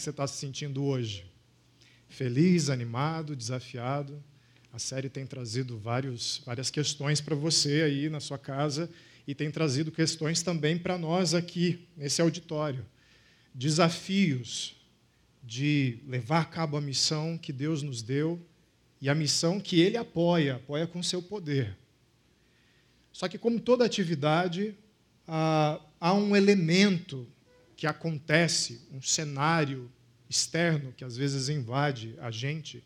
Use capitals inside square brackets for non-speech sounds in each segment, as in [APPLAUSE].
que você está se sentindo hoje? Feliz, animado, desafiado? A série tem trazido vários, várias questões para você aí na sua casa e tem trazido questões também para nós aqui, nesse auditório. Desafios de levar a cabo a missão que Deus nos deu e a missão que Ele apoia, apoia com seu poder. Só que, como toda atividade, há um elemento que acontece, um cenário externo que às vezes invade a gente,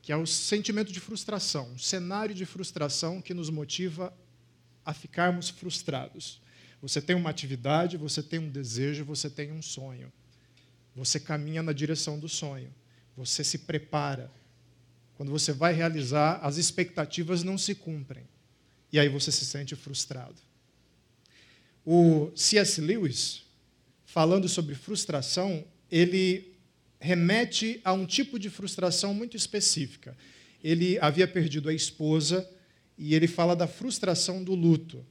que é o sentimento de frustração, um cenário de frustração que nos motiva a ficarmos frustrados. Você tem uma atividade, você tem um desejo, você tem um sonho. Você caminha na direção do sonho. Você se prepara. Quando você vai realizar, as expectativas não se cumprem. E aí você se sente frustrado. O C.S. Lewis, falando sobre frustração, ele remete a um tipo de frustração muito específica. Ele havia perdido a esposa e ele fala da frustração do luto.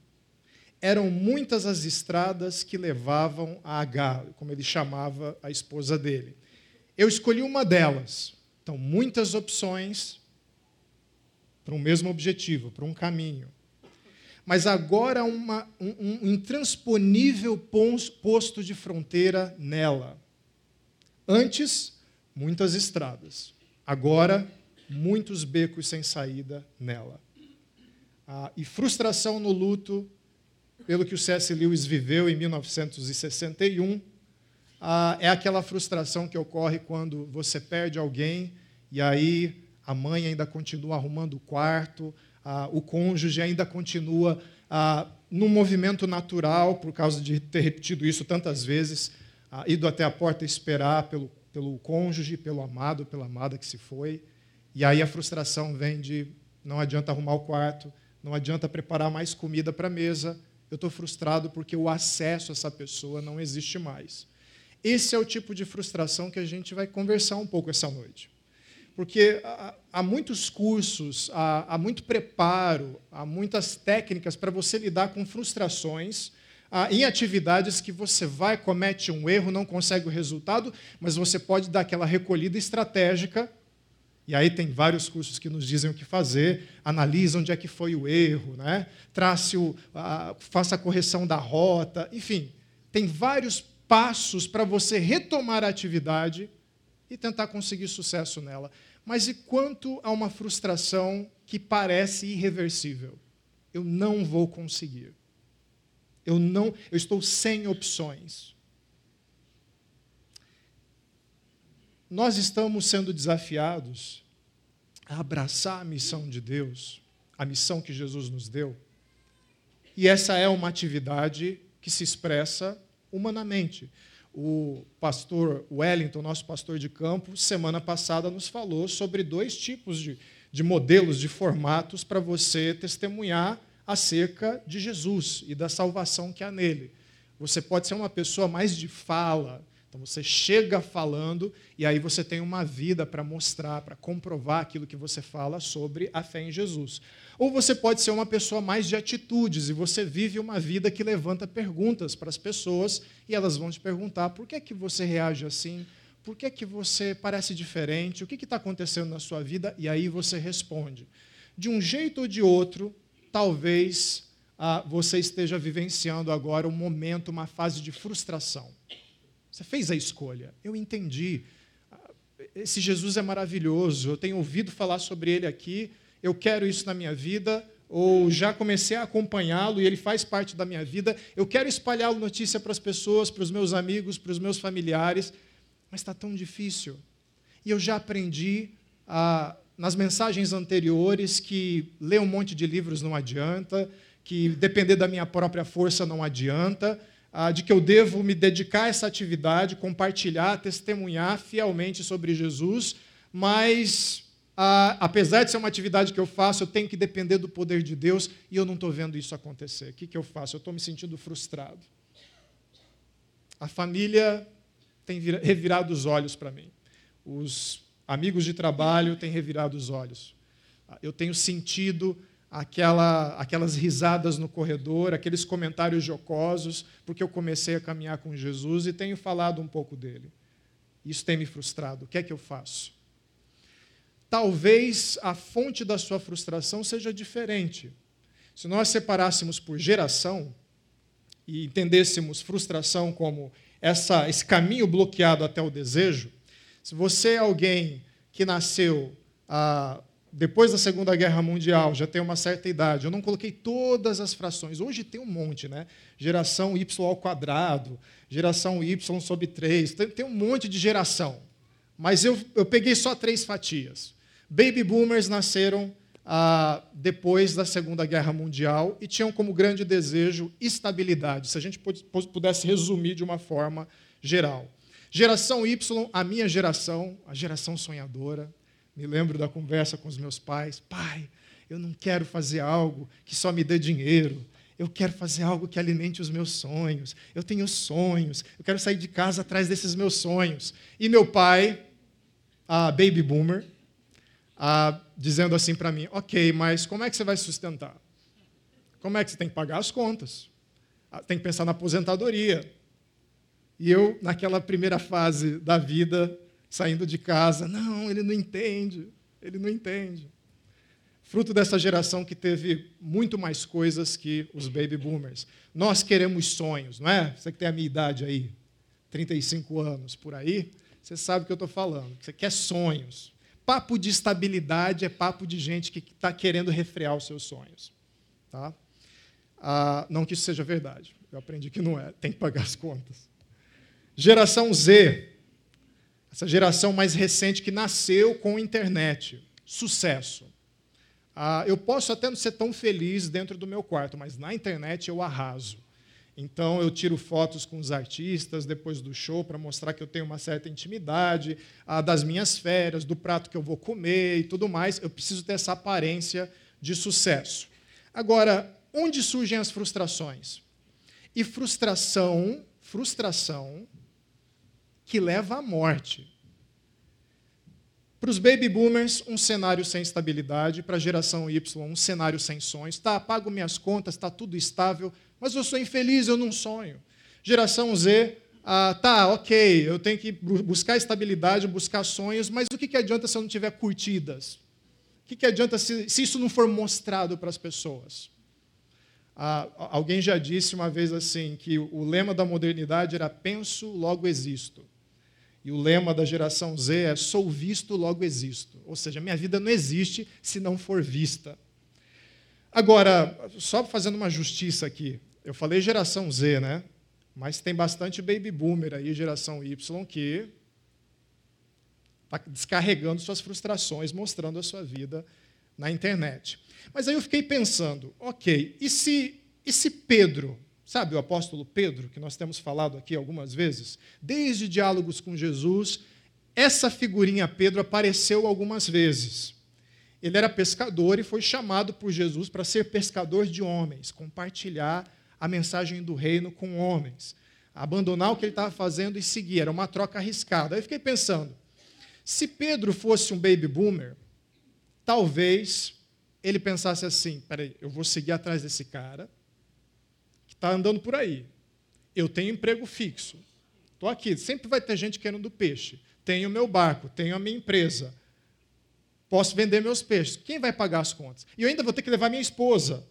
Eram muitas as estradas que levavam a H, como ele chamava a esposa dele. Eu escolhi uma delas. Então, muitas opções para um mesmo objetivo, para um caminho. Mas agora uma, um, um intransponível posto de fronteira nela. Antes, muitas estradas. Agora, muitos becos sem saída nela. Ah, e frustração no luto, pelo que o C.S. Lewis viveu em 1961, ah, é aquela frustração que ocorre quando você perde alguém e aí a mãe ainda continua arrumando o quarto, ah, o cônjuge ainda continua ah, num movimento natural, por causa de ter repetido isso tantas vezes, ah, ido até a porta esperar pelo, pelo cônjuge, pelo amado, pela amada que se foi. E aí a frustração vem de não adianta arrumar o quarto, não adianta preparar mais comida para a mesa, eu estou frustrado porque o acesso a essa pessoa não existe mais. Esse é o tipo de frustração que a gente vai conversar um pouco essa noite. Porque há muitos cursos, há, muito preparo, há muitas técnicas para você lidar com frustrações em atividades que você vai, comete um erro, não consegue o resultado, mas você pode dar aquela recolhida estratégica. E aí tem vários cursos que nos dizem o que fazer, analisa onde é que foi o erro, né? trace o, faça a correção da rota, enfim, tem vários passos para você retomar a atividade e tentar conseguir sucesso nela. Mas e quanto a uma frustração que parece irreversível? Eu não vou conseguir. Eu não, eu estou sem opções. Nós estamos sendo desafiados a abraçar a missão de Deus, a missão que Jesus nos deu. E essa é uma atividade que se expressa humanamente. O pastor Wellington, nosso pastor de campo, semana passada nos falou sobre dois tipos de, de modelos, de formatos para você testemunhar acerca de Jesus e da salvação que há nele. Você pode ser uma pessoa mais de fala, então você chega falando e aí você tem uma vida para mostrar, para comprovar aquilo que você fala sobre a fé em Jesus. Ou você pode ser uma pessoa mais de atitudes e você vive uma vida que levanta perguntas para as pessoas e elas vão te perguntar por que é que você reage assim, por que é que você parece diferente, o que está acontecendo na sua vida e aí você responde. De um jeito ou de outro, talvez ah, você esteja vivenciando agora um momento, uma fase de frustração. Você fez a escolha. Eu entendi. Esse Jesus é maravilhoso. Eu tenho ouvido falar sobre ele aqui. Eu quero isso na minha vida. Ou já comecei a acompanhá-lo e ele faz parte da minha vida. Eu quero espalhar notícia para as pessoas, para os meus amigos, para os meus familiares. Mas está tão difícil. E eu já aprendi a, nas mensagens anteriores que ler um monte de livros não adianta, que depender da minha própria força não adianta, de que eu devo me dedicar a essa atividade, compartilhar, testemunhar fielmente sobre Jesus, mas ah, apesar de ser uma atividade que eu faço, eu tenho que depender do poder de Deus e eu não estou vendo isso acontecer. O que, que eu faço? Eu estou me sentindo frustrado. A família tem revirado os olhos para mim. Os amigos de trabalho têm revirado os olhos. Eu tenho sentido aquela, aquelas risadas no corredor, aqueles comentários jocosos, porque eu comecei a caminhar com Jesus e tenho falado um pouco dele. Isso tem me frustrado. O que é que eu faço? Talvez a fonte da sua frustração seja diferente. Se nós separássemos por geração e entendêssemos frustração como essa, esse caminho bloqueado até o desejo, se você é alguém que nasceu ah, depois da Segunda Guerra Mundial, já tem uma certa idade, eu não coloquei todas as frações. Hoje tem um monte, né? Geração Y ao quadrado, geração Y sobre 3, tem, tem um monte de geração. Mas eu, eu peguei só três fatias. Baby boomers nasceram ah, depois da Segunda Guerra Mundial e tinham como grande desejo estabilidade, se a gente pudesse resumir de uma forma geral. Geração Y, a minha geração, a geração sonhadora, me lembro da conversa com os meus pais: pai, eu não quero fazer algo que só me dê dinheiro. Eu quero fazer algo que alimente os meus sonhos. Eu tenho sonhos. Eu quero sair de casa atrás desses meus sonhos. E meu pai, a baby boomer, a, dizendo assim para mim: Ok, mas como é que você vai sustentar? Como é que você tem que pagar as contas? Ah, tem que pensar na aposentadoria. E eu, naquela primeira fase da vida, saindo de casa. Não, ele não entende, ele não entende. Fruto dessa geração que teve muito mais coisas que os baby boomers. Nós queremos sonhos, não é? Você que tem a minha idade aí, 35 anos por aí, você sabe o que eu estou falando. Você quer sonhos. Papo de estabilidade é papo de gente que está querendo refrear os seus sonhos. Tá? Ah, não que isso seja verdade. Eu aprendi que não é. Tem que pagar as contas. Geração Z essa geração mais recente que nasceu com a internet. Sucesso. Ah, eu posso até não ser tão feliz dentro do meu quarto, mas na internet eu arraso. Então eu tiro fotos com os artistas depois do show para mostrar que eu tenho uma certa intimidade, das minhas férias, do prato que eu vou comer e tudo mais. Eu preciso ter essa aparência de sucesso. Agora, onde surgem as frustrações? E frustração, frustração que leva à morte. Para os baby boomers, um cenário sem estabilidade. Para a geração Y, um cenário sem sonhos. Tá, pago minhas contas, está tudo estável, mas eu sou infeliz, eu não sonho. Geração Z, ah, tá, ok, eu tenho que buscar estabilidade, buscar sonhos, mas o que, que adianta se eu não tiver curtidas? O que, que adianta se, se isso não for mostrado para as pessoas? Ah, alguém já disse uma vez assim que o lema da modernidade era penso, logo existo. E o lema da geração Z é: sou visto, logo existo. Ou seja, minha vida não existe se não for vista. Agora, só fazendo uma justiça aqui, eu falei geração Z, né? Mas tem bastante baby boomer aí, geração Y, que está descarregando suas frustrações, mostrando a sua vida na internet. Mas aí eu fiquei pensando, ok, e se, e se Pedro Sabe o apóstolo Pedro, que nós temos falado aqui algumas vezes? Desde diálogos com Jesus, essa figurinha Pedro apareceu algumas vezes. Ele era pescador e foi chamado por Jesus para ser pescador de homens, compartilhar a mensagem do reino com homens, abandonar o que ele estava fazendo e seguir. Era uma troca arriscada. Aí eu fiquei pensando: se Pedro fosse um baby boomer, talvez ele pensasse assim: peraí, eu vou seguir atrás desse cara está andando por aí. Eu tenho emprego fixo. Estou aqui. Sempre vai ter gente querendo peixe. Tenho meu barco, tenho a minha empresa. Posso vender meus peixes. Quem vai pagar as contas? E eu ainda vou ter que levar minha esposa.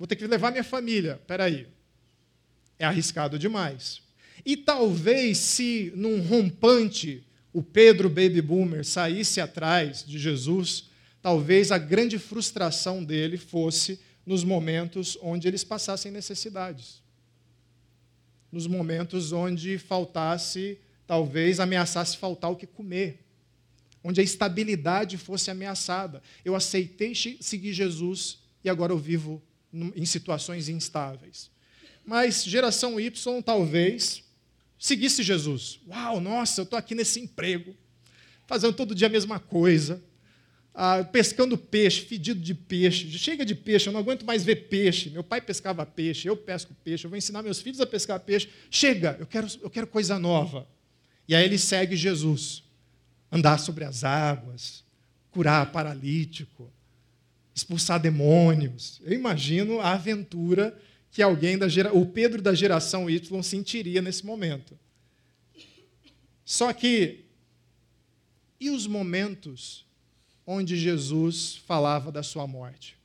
Vou ter que levar minha família. Espera aí. É arriscado demais. E talvez se num rompante o Pedro Baby Boomer saísse atrás de Jesus, talvez a grande frustração dele fosse nos momentos onde eles passassem necessidades. Nos momentos onde faltasse, talvez ameaçasse faltar o que comer. Onde a estabilidade fosse ameaçada. Eu aceitei seguir Jesus e agora eu vivo em situações instáveis. Mas geração Y talvez seguisse Jesus. Uau, nossa, eu estou aqui nesse emprego, fazendo todo dia a mesma coisa, ah, pescando peixe, fedido de peixe. Chega de peixe, eu não aguento mais ver peixe. Meu pai pescava peixe, eu pesco peixe, eu vou ensinar meus filhos a pescar peixe. Chega, eu quero, eu quero coisa nova. E aí ele segue Jesus. Andar sobre as águas, curar paralítico, expulsar demônios. Eu imagino a aventura que alguém da gera... o Pedro da geração Y sentiria nesse momento. Só que, e os momentos onde Jesus falava da sua morte?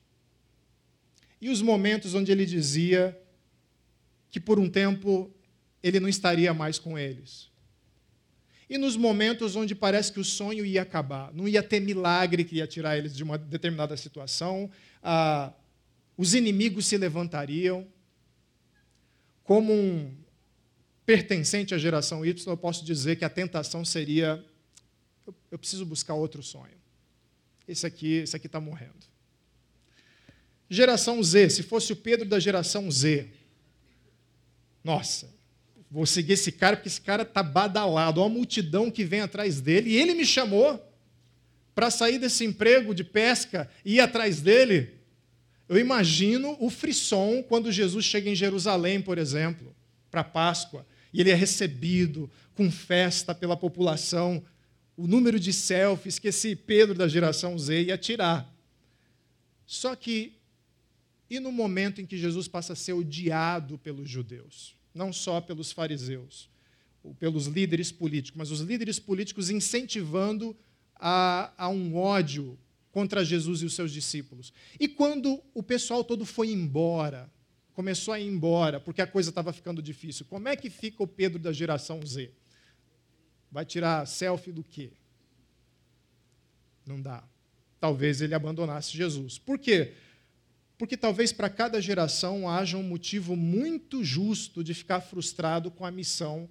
E os momentos onde ele dizia que por um tempo ele não estaria mais com eles? E nos momentos onde parece que o sonho ia acabar, não ia ter milagre que ia tirar eles de uma determinada situação, ah, os inimigos se levantariam. Como um pertencente à geração Y, eu posso dizer que a tentação seria: eu, eu preciso buscar outro sonho. Esse aqui esse aqui está morrendo. Geração Z, se fosse o Pedro da geração Z, nossa, vou seguir esse cara porque esse cara está badalado, olha a multidão que vem atrás dele, e ele me chamou para sair desse emprego de pesca e ir atrás dele. Eu imagino o frisson quando Jesus chega em Jerusalém, por exemplo, para Páscoa, e ele é recebido com festa pela população, o número de selfies que esse Pedro da geração Z ia tirar. Só que, e no momento em que Jesus passa a ser odiado pelos judeus? Não só pelos fariseus, ou pelos líderes políticos, mas os líderes políticos incentivando a, a um ódio contra Jesus e os seus discípulos. E quando o pessoal todo foi embora, começou a ir embora, porque a coisa estava ficando difícil, como é que fica o Pedro da geração Z? Vai tirar selfie do quê? Não dá. Talvez ele abandonasse Jesus. Por quê? Porque talvez para cada geração haja um motivo muito justo de ficar frustrado com a missão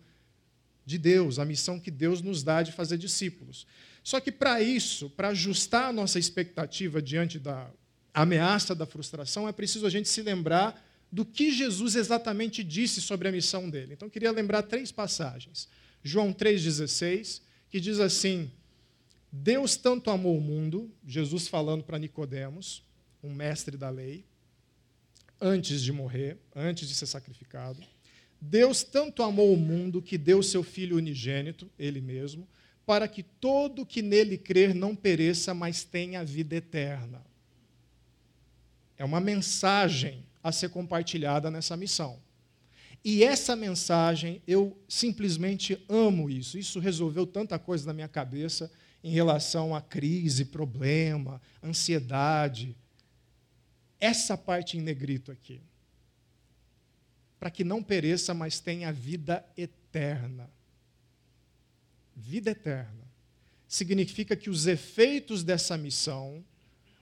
de Deus, a missão que Deus nos dá de fazer discípulos. Só que para isso, para ajustar a nossa expectativa diante da ameaça da frustração, é preciso a gente se lembrar do que Jesus exatamente disse sobre a missão dele. Então, queria lembrar três passagens. João 3,16, que diz assim: Deus tanto amou o mundo, Jesus falando para Nicodemos, um mestre da lei, antes de morrer, antes de ser sacrificado. Deus tanto amou o mundo que deu seu Filho unigênito, Ele mesmo, para que todo que nele crer não pereça, mas tenha vida eterna. É uma mensagem a ser compartilhada nessa missão. E essa mensagem, eu simplesmente amo isso. Isso resolveu tanta coisa na minha cabeça em relação à crise, problema, ansiedade, essa parte em negrito aqui. Para que não pereça, mas tenha vida eterna. Vida eterna. Significa que os efeitos dessa missão,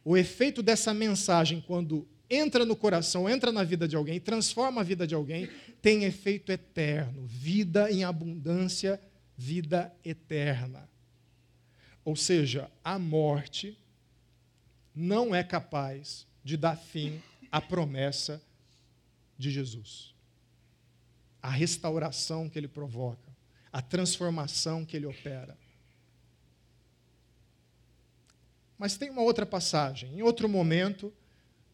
o efeito dessa mensagem, quando entra no coração, entra na vida de alguém, transforma a vida de alguém, tem efeito eterno. Vida em abundância, vida eterna. Ou seja, a morte não é capaz de dar fim à promessa de Jesus. A restauração que ele provoca, a transformação que ele opera. Mas tem uma outra passagem, em outro momento,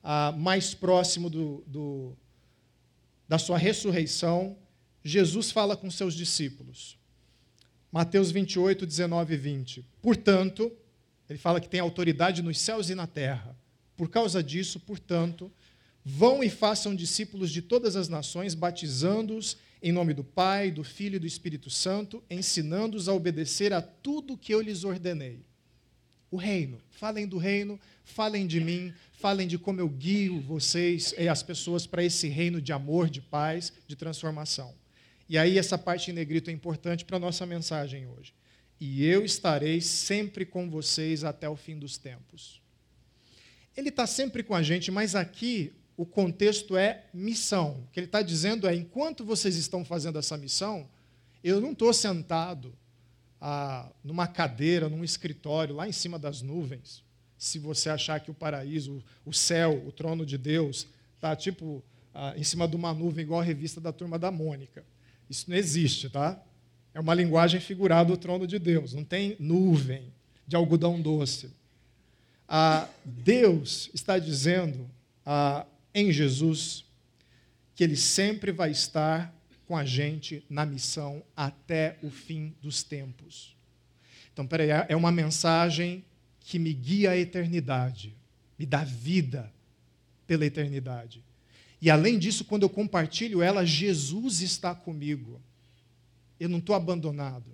ah, mais próximo do, do, da sua ressurreição, Jesus fala com seus discípulos. Mateus 28, 19 e 20. Portanto, ele fala que tem autoridade nos céus e na terra. Por causa disso, portanto, vão e façam discípulos de todas as nações, batizando-os em nome do Pai, do Filho e do Espírito Santo, ensinando-os a obedecer a tudo que eu lhes ordenei. O reino. Falem do reino, falem de mim, falem de como eu guio vocês e as pessoas para esse reino de amor, de paz, de transformação. E aí essa parte em negrito é importante para a nossa mensagem hoje. E eu estarei sempre com vocês até o fim dos tempos. Ele está sempre com a gente, mas aqui o contexto é missão. O que ele está dizendo é: enquanto vocês estão fazendo essa missão, eu não estou sentado ah, numa cadeira, num escritório, lá em cima das nuvens. Se você achar que o paraíso, o céu, o trono de Deus, está tipo ah, em cima de uma nuvem, igual a revista da turma da Mônica. Isso não existe, tá? É uma linguagem figurada do trono de Deus. Não tem nuvem de algodão doce ah, Deus está dizendo ah, em Jesus que Ele sempre vai estar com a gente na missão até o fim dos tempos. Então, peraí, é uma mensagem que me guia à eternidade, me dá vida pela eternidade. E além disso, quando eu compartilho ela, Jesus está comigo. Eu não estou abandonado.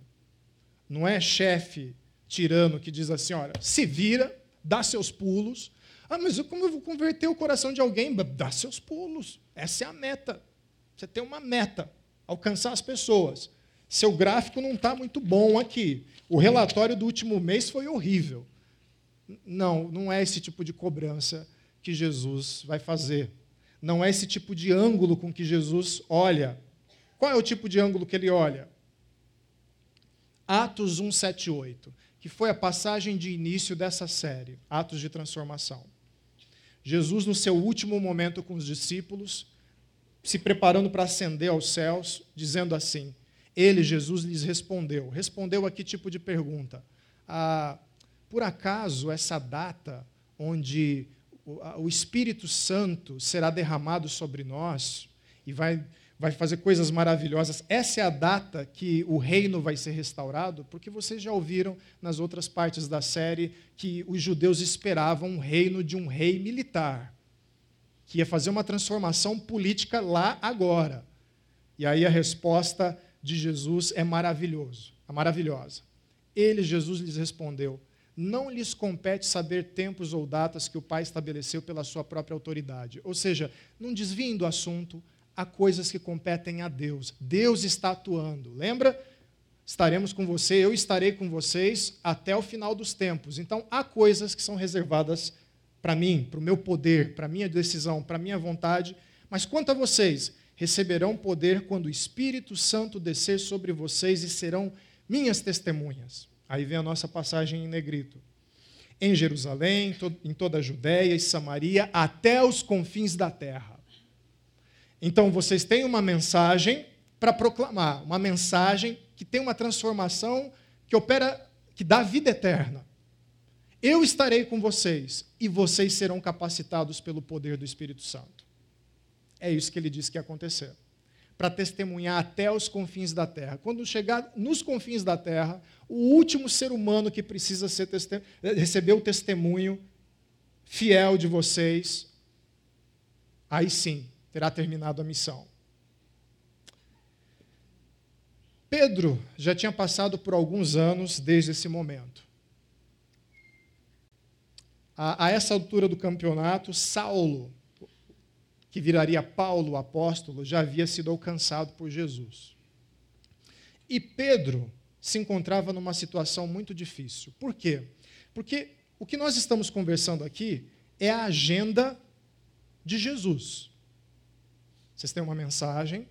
não é chefe tirano que diz assim: olha, se vira, dá seus pulos. Ah, mas como eu vou converter o coração de alguém? Dá seus pulos. Essa é a meta. Você tem uma meta: alcançar as pessoas. Seu gráfico não está muito bom aqui. O relatório do último mês foi horrível. Não, não é esse tipo de cobrança que Jesus vai fazer. Não é esse tipo de ângulo com que Jesus olha. Qual é o tipo de ângulo que ele olha? Atos 178, que foi a passagem de início dessa série, Atos de Transformação. Jesus, no seu último momento com os discípulos, se preparando para ascender aos céus, dizendo assim: Ele, Jesus, lhes respondeu. Respondeu a que tipo de pergunta? Ah, por acaso essa data onde o Espírito Santo será derramado sobre nós e vai, vai fazer coisas maravilhosas, essa é a data que o reino vai ser restaurado? Porque vocês já ouviram nas outras partes da série que os judeus esperavam um reino de um rei militar, que ia fazer uma transformação política lá agora. E aí a resposta de Jesus é maravilhoso, é maravilhosa. Ele, Jesus, lhes respondeu: não lhes compete saber tempos ou datas que o Pai estabeleceu pela sua própria autoridade. Ou seja, não desviem do assunto, há coisas que competem a Deus. Deus está atuando. Lembra? Estaremos com você, eu estarei com vocês até o final dos tempos. Então, há coisas que são reservadas para mim, para o meu poder, para a minha decisão, para a minha vontade. Mas quanto a vocês, receberão poder quando o Espírito Santo descer sobre vocês e serão minhas testemunhas. Aí vem a nossa passagem em negrito. Em Jerusalém, em toda a Judéia e Samaria, até os confins da terra. Então vocês têm uma mensagem para proclamar, uma mensagem que tem uma transformação que opera, que dá vida eterna. Eu estarei com vocês e vocês serão capacitados pelo poder do Espírito Santo. É isso que ele disse que ia acontecer para testemunhar até os confins da terra. Quando chegar nos confins da terra, o último ser humano que precisa ser receber o testemunho fiel de vocês, aí sim terá terminado a missão. Pedro já tinha passado por alguns anos desde esse momento. A, a essa altura do campeonato, Saulo que viraria Paulo apóstolo, já havia sido alcançado por Jesus. E Pedro se encontrava numa situação muito difícil. Por quê? Porque o que nós estamos conversando aqui é a agenda de Jesus. Vocês têm uma mensagem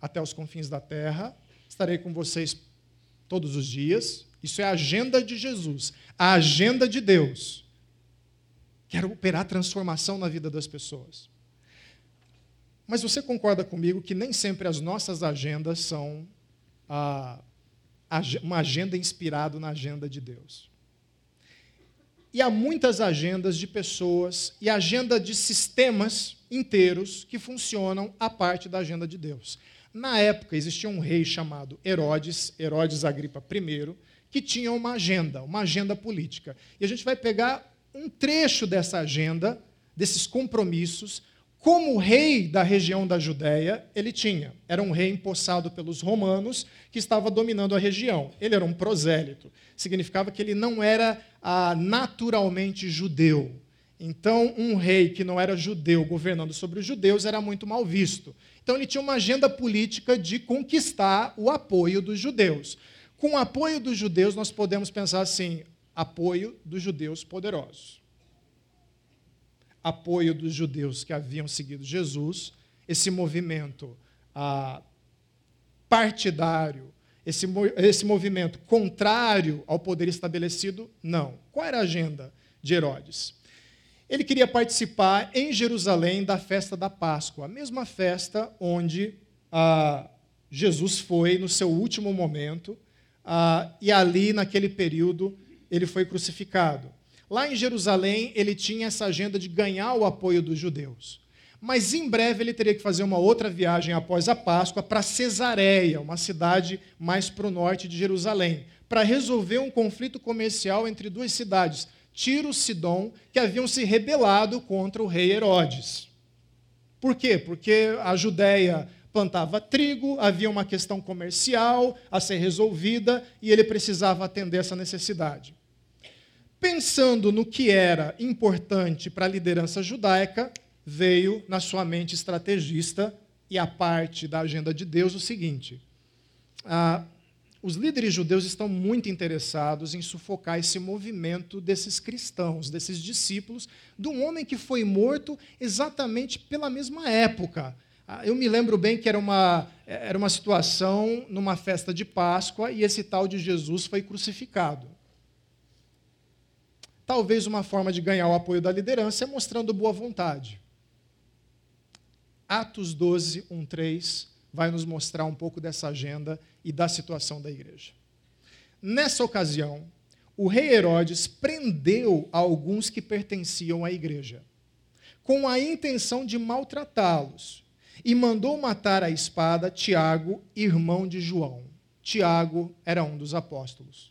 até os confins da terra, estarei com vocês todos os dias. Isso é a agenda de Jesus, a agenda de Deus. Quero operar transformação na vida das pessoas. Mas você concorda comigo que nem sempre as nossas agendas são ah, uma agenda inspirada na agenda de Deus. E há muitas agendas de pessoas e agenda de sistemas inteiros que funcionam à parte da agenda de Deus. Na época existia um rei chamado Herodes, Herodes Agripa I, que tinha uma agenda, uma agenda política. E a gente vai pegar um trecho dessa agenda, desses compromissos, como rei da região da Judéia, ele tinha. Era um rei empossado pelos romanos que estava dominando a região. Ele era um prosélito. Significava que ele não era ah, naturalmente judeu. Então, um rei que não era judeu governando sobre os judeus era muito mal visto. Então, ele tinha uma agenda política de conquistar o apoio dos judeus. Com o apoio dos judeus, nós podemos pensar assim: apoio dos judeus poderosos apoio dos judeus que haviam seguido Jesus, esse movimento ah, partidário, esse, esse movimento contrário ao poder estabelecido, não. Qual era a agenda de Herodes? Ele queria participar em Jerusalém da festa da Páscoa, a mesma festa onde ah, Jesus foi no seu último momento, ah, e ali, naquele período, ele foi crucificado. Lá em Jerusalém, ele tinha essa agenda de ganhar o apoio dos judeus. Mas em breve ele teria que fazer uma outra viagem após a Páscoa para Cesareia, uma cidade mais para o norte de Jerusalém, para resolver um conflito comercial entre duas cidades, Tiro e Sidom, que haviam se rebelado contra o rei Herodes. Por quê? Porque a Judéia plantava trigo, havia uma questão comercial a ser resolvida e ele precisava atender essa necessidade. Pensando no que era importante para a liderança judaica, veio na sua mente estrategista e a parte da agenda de Deus o seguinte: ah, os líderes judeus estão muito interessados em sufocar esse movimento desses cristãos, desses discípulos, de um homem que foi morto exatamente pela mesma época. Ah, eu me lembro bem que era uma, era uma situação numa festa de Páscoa e esse tal de Jesus foi crucificado. Talvez uma forma de ganhar o apoio da liderança é mostrando boa vontade. Atos 12, 1, 3 vai nos mostrar um pouco dessa agenda e da situação da igreja. Nessa ocasião, o rei Herodes prendeu alguns que pertenciam à igreja, com a intenção de maltratá-los, e mandou matar à espada Tiago, irmão de João. Tiago era um dos apóstolos.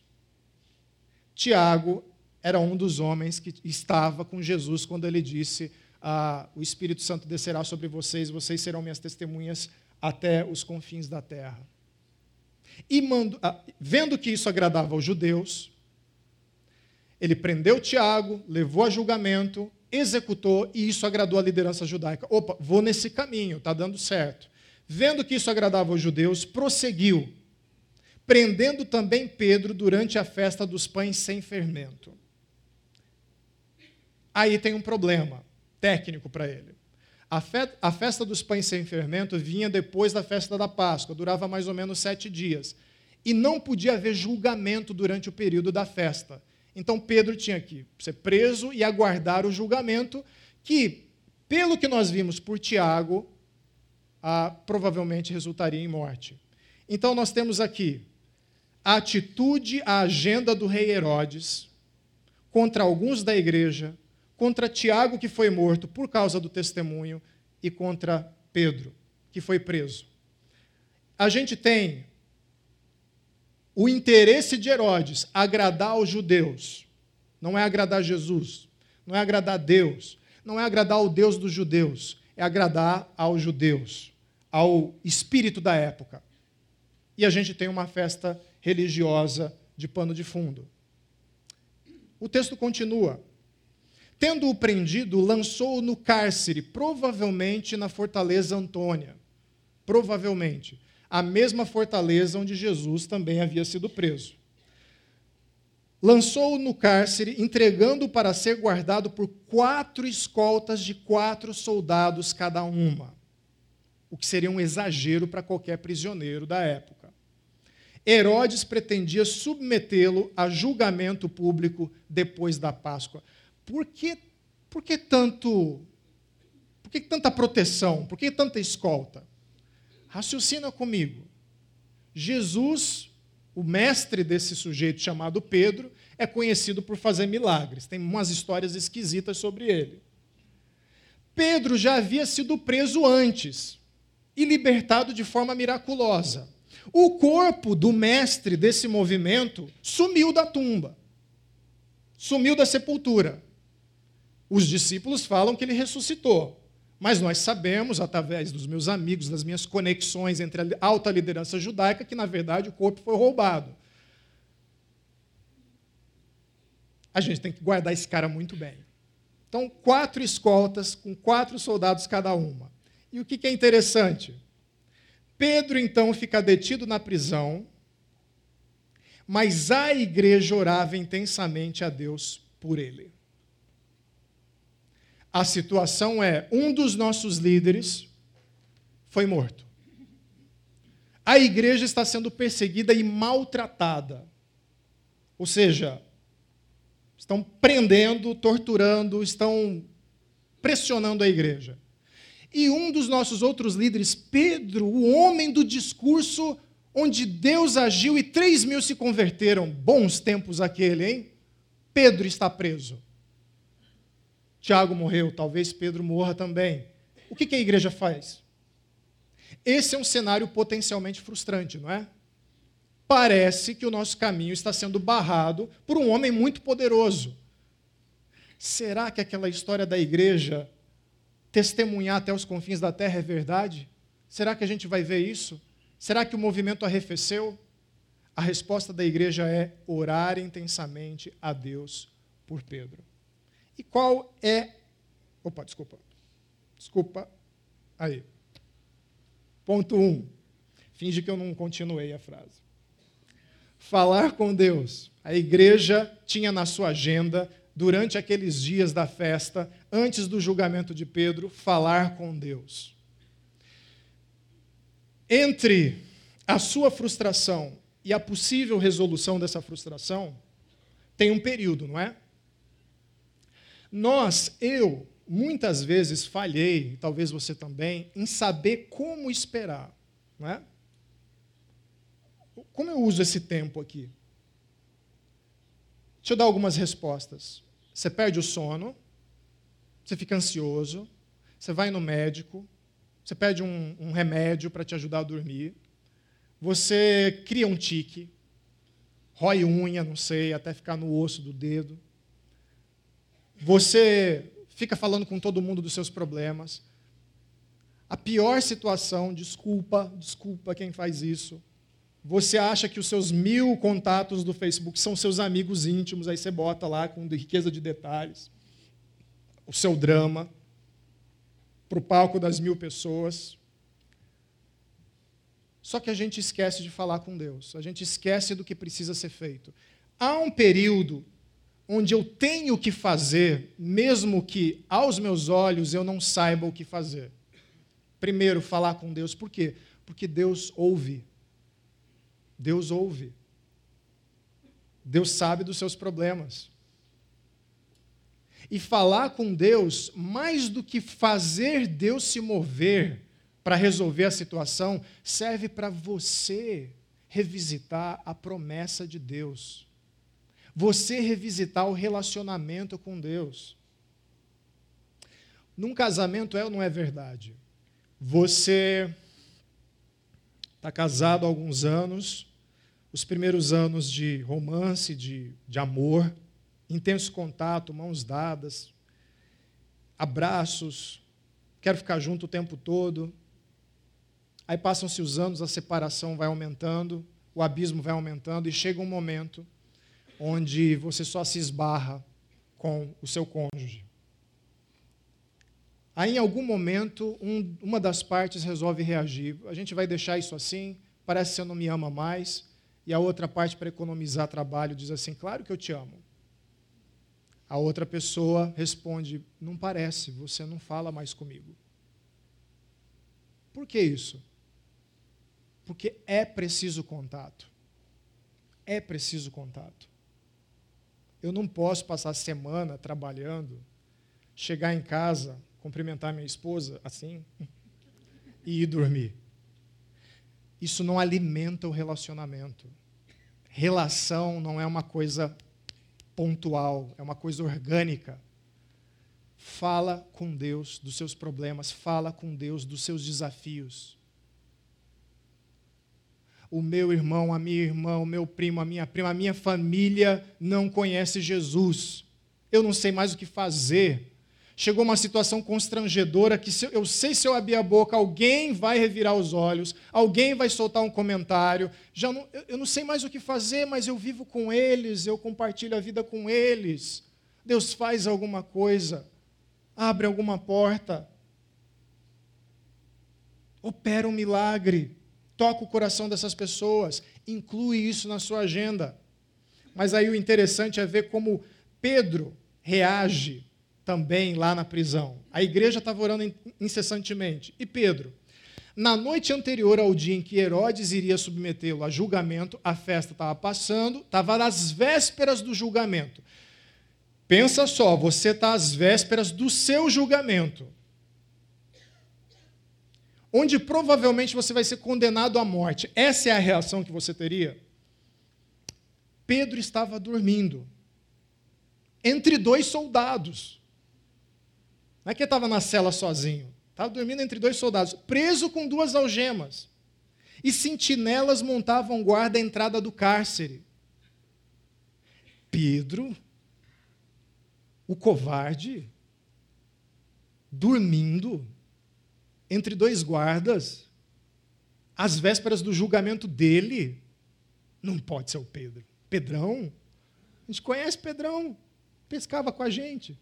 Tiago era um dos homens que estava com Jesus quando ele disse: ah, O Espírito Santo descerá sobre vocês, vocês serão minhas testemunhas até os confins da terra. E mando, ah, vendo que isso agradava aos judeus, ele prendeu Tiago, levou a julgamento, executou e isso agradou a liderança judaica. Opa, vou nesse caminho, está dando certo. Vendo que isso agradava aos judeus, prosseguiu, prendendo também Pedro durante a festa dos pães sem fermento. Aí tem um problema técnico para ele. A, festa dos pães sem fermento vinha depois da festa da Páscoa, durava mais ou menos sete dias. E não podia haver julgamento durante o período da festa. Então Pedro tinha que ser preso e aguardar o julgamento, que, pelo que nós vimos por Tiago, ah, provavelmente resultaria em morte. Então nós temos aqui a atitude, a agenda do rei Herodes contra alguns da igreja, contra Tiago, que foi morto por causa do testemunho, e contra Pedro, que foi preso. A gente tem o interesse de Herodes agradar aos judeus, não é agradar Jesus, não é agradar Deus, não é agradar o Deus dos judeus, é agradar aos judeus, ao espírito da época. E a gente tem uma festa religiosa de pano de fundo. O texto continua. Tendo-o prendido, lançou-o no cárcere, provavelmente na fortaleza Antônia. Provavelmente. A mesma fortaleza onde Jesus também havia sido preso. Lançou-o no cárcere, entregando-o para ser guardado por quatro escoltas de quatro soldados cada uma. O que seria um exagero para qualquer prisioneiro da época. Herodes pretendia submetê-lo a julgamento público depois da Páscoa. Por que, por que tanto. Por que tanta proteção? Por que tanta escolta? Raciocina comigo. Jesus, o mestre desse sujeito chamado Pedro, é conhecido por fazer milagres. Tem umas histórias esquisitas sobre ele. Pedro já havia sido preso antes e libertado de forma miraculosa. O corpo do mestre desse movimento sumiu da tumba, sumiu da sepultura. Os discípulos falam que ele ressuscitou. Mas nós sabemos, através dos meus amigos, das minhas conexões entre a alta liderança judaica, que na verdade o corpo foi roubado. A gente tem que guardar esse cara muito bem. Então, quatro escoltas com quatro soldados cada uma. E o que é interessante? Pedro então fica detido na prisão, mas a igreja orava intensamente a Deus por ele. A situação é: um dos nossos líderes foi morto. A igreja está sendo perseguida e maltratada. Ou seja, estão prendendo, torturando, estão pressionando a igreja. E um dos nossos outros líderes, Pedro, o homem do discurso onde Deus agiu e três mil se converteram, bons tempos aquele, hein? Pedro está preso. Tiago morreu, talvez Pedro morra também. O que, a igreja faz? Esse é um cenário potencialmente frustrante, não é? Parece que o nosso caminho está sendo barrado por um homem muito poderoso. Será que aquela história da igreja testemunhar até os confins da terra é verdade? Será que a gente vai ver isso? Será que o movimento arrefeceu? A resposta da igreja é orar intensamente a Deus por Pedro. E qual é. Opa, desculpa. Desculpa. Aí. Ponto 1. Um. Finge que eu não continuei a frase. Falar com Deus. A igreja tinha na sua agenda, durante aqueles dias da festa, antes do julgamento de Pedro, falar com Deus. Entre a sua frustração e a possível resolução dessa frustração, tem um período, não é? Nós, eu, muitas vezes falhei, talvez você também, em saber como esperar, não é? Como eu uso esse tempo aqui? Deixa eu dar algumas respostas. Você perde o sono, você fica ansioso, você vai no médico, você pede um, um remédio para te ajudar a dormir, você cria um tique, rói unha, não sei, até ficar no osso do dedo. Você fica falando com todo mundo dos seus problemas. A pior situação, desculpa, desculpa quem faz isso. Você acha que os seus mil contatos do Facebook são seus amigos íntimos, aí você bota lá com riqueza de detalhes o seu drama para o palco das mil pessoas. Só que a gente esquece de falar com Deus, a gente esquece do que precisa ser feito. Há um período onde eu tenho que fazer, mesmo que aos meus olhos eu não saiba o que fazer. Primeiro, falar com Deus, por quê? Porque Deus ouve. Deus ouve. Deus sabe dos seus problemas. E falar com Deus, mais do que fazer Deus se mover, para resolver a situação serve para você revisitar a promessa de Deus. Você revisitar o relacionamento com Deus. Num casamento é ou não é verdade? Você está casado há alguns anos, os primeiros anos de romance, de, de amor, intenso contato, mãos dadas, abraços, quero ficar junto o tempo todo. Aí passam-se os anos, a separação vai aumentando, o abismo vai aumentando e chega um momento onde você só se esbarra com o seu cônjuge. Aí, em algum momento, um, uma das partes resolve reagir. A gente vai deixar isso assim, parece que você não me ama mais. E a outra parte, para economizar trabalho, diz assim: Claro que eu te amo. A outra pessoa responde: Não parece, você não fala mais comigo. Por que isso? Porque é preciso contato. É preciso contato. Eu não posso passar a semana trabalhando, chegar em casa, cumprimentar minha esposa assim [LAUGHS] e ir dormir. Isso não alimenta o relacionamento. Relação não é uma coisa pontual, é uma coisa orgânica. Fala com Deus dos seus problemas, fala com Deus dos seus desafios o meu irmão, a minha irmã, o meu primo, a minha prima, a minha família não conhece Jesus. Eu não sei mais o que fazer. Chegou uma situação constrangedora que se eu sei se eu abrir a boca, alguém vai revirar os olhos, alguém vai soltar um comentário. Já não, eu não sei mais o que fazer, mas eu vivo com eles, eu compartilho a vida com eles. Deus faz alguma coisa, abre alguma porta, opera um milagre toca o coração dessas pessoas, inclui isso na sua agenda. Mas aí o interessante é ver como Pedro reage também lá na prisão. A igreja estava orando incessantemente. E Pedro, na noite anterior ao dia em que Herodes iria submetê-lo a julgamento, a festa estava passando, estava nas vésperas do julgamento. Pensa só, você está às vésperas do seu julgamento onde provavelmente você vai ser condenado à morte. Essa é a reação que você teria? Pedro estava dormindo entre dois soldados. Não é que ele estava na cela sozinho. Estava dormindo entre dois soldados, preso com duas algemas. E sentinelas montavam guarda à entrada do cárcere. Pedro, o covarde, dormindo entre dois guardas, às vésperas do julgamento dele, não pode ser o Pedro. Pedrão? A gente conhece Pedrão, pescava com a gente.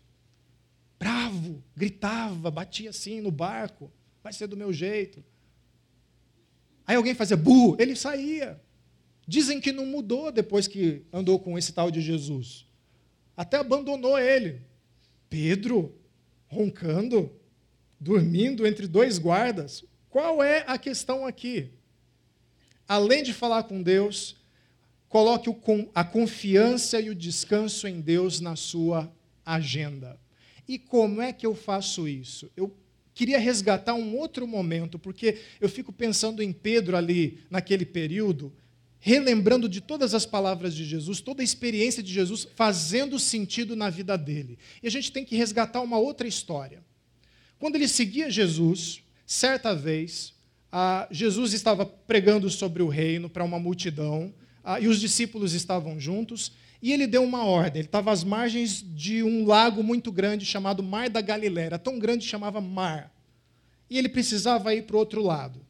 Bravo, gritava, batia assim no barco, vai ser do meu jeito. Aí alguém fazia bu, ele saía. Dizem que não mudou depois que andou com esse tal de Jesus. Até abandonou ele. Pedro, roncando, dormindo entre dois guardas. Qual é a questão aqui? Além de falar com Deus, coloque a confiança e o descanso em Deus na sua agenda. E como é que eu faço isso? Eu queria resgatar um outro momento, porque eu fico pensando em Pedro ali, naquele período, relembrando de todas as palavras de Jesus, toda a experiência de Jesus fazendo sentido na vida dele. E a gente tem que resgatar uma outra história. Quando ele seguia Jesus, certa vez, ah, Jesus estava pregando sobre o reino para uma multidão, ah, e os discípulos estavam juntos, e ele deu uma ordem. Ele estava às margens de um lago muito grande chamado Mar da Galileia. Tão grande que chamava Mar. E ele precisava ir para o outro lado.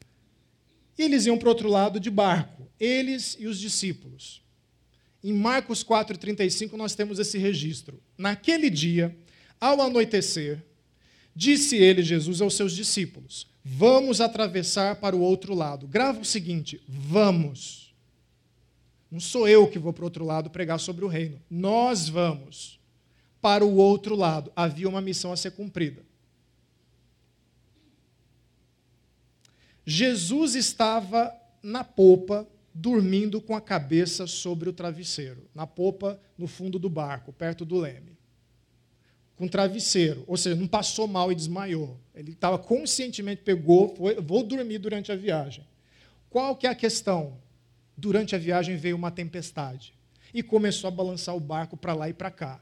E eles iam para o outro lado de barco, eles e os discípulos. Em Marcos 4,35 nós temos esse registro. Naquele dia, ao anoitecer, Disse ele, Jesus, aos seus discípulos: Vamos atravessar para o outro lado. Grava o seguinte: vamos. Não sou eu que vou para o outro lado pregar sobre o reino. Nós vamos para o outro lado. Havia uma missão a ser cumprida. Jesus estava na popa, dormindo com a cabeça sobre o travesseiro, na popa, no fundo do barco, perto do leme com travesseiro, ou seja, não passou mal e desmaiou. Ele estava conscientemente, pegou, foi, vou dormir durante a viagem. Qual que é a questão? Durante a viagem veio uma tempestade e começou a balançar o barco para lá e para cá.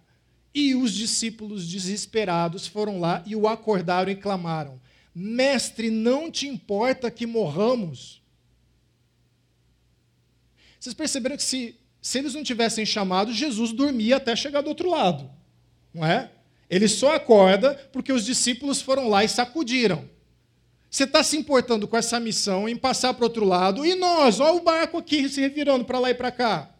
E os discípulos desesperados foram lá e o acordaram e clamaram: Mestre, não te importa que morramos? Vocês perceberam que se, se eles não tivessem chamado, Jesus dormia até chegar do outro lado, não é? Ele só acorda porque os discípulos foram lá e sacudiram. Você está se importando com essa missão em passar para outro lado, e nós, olha o barco aqui se revirando para lá e para cá.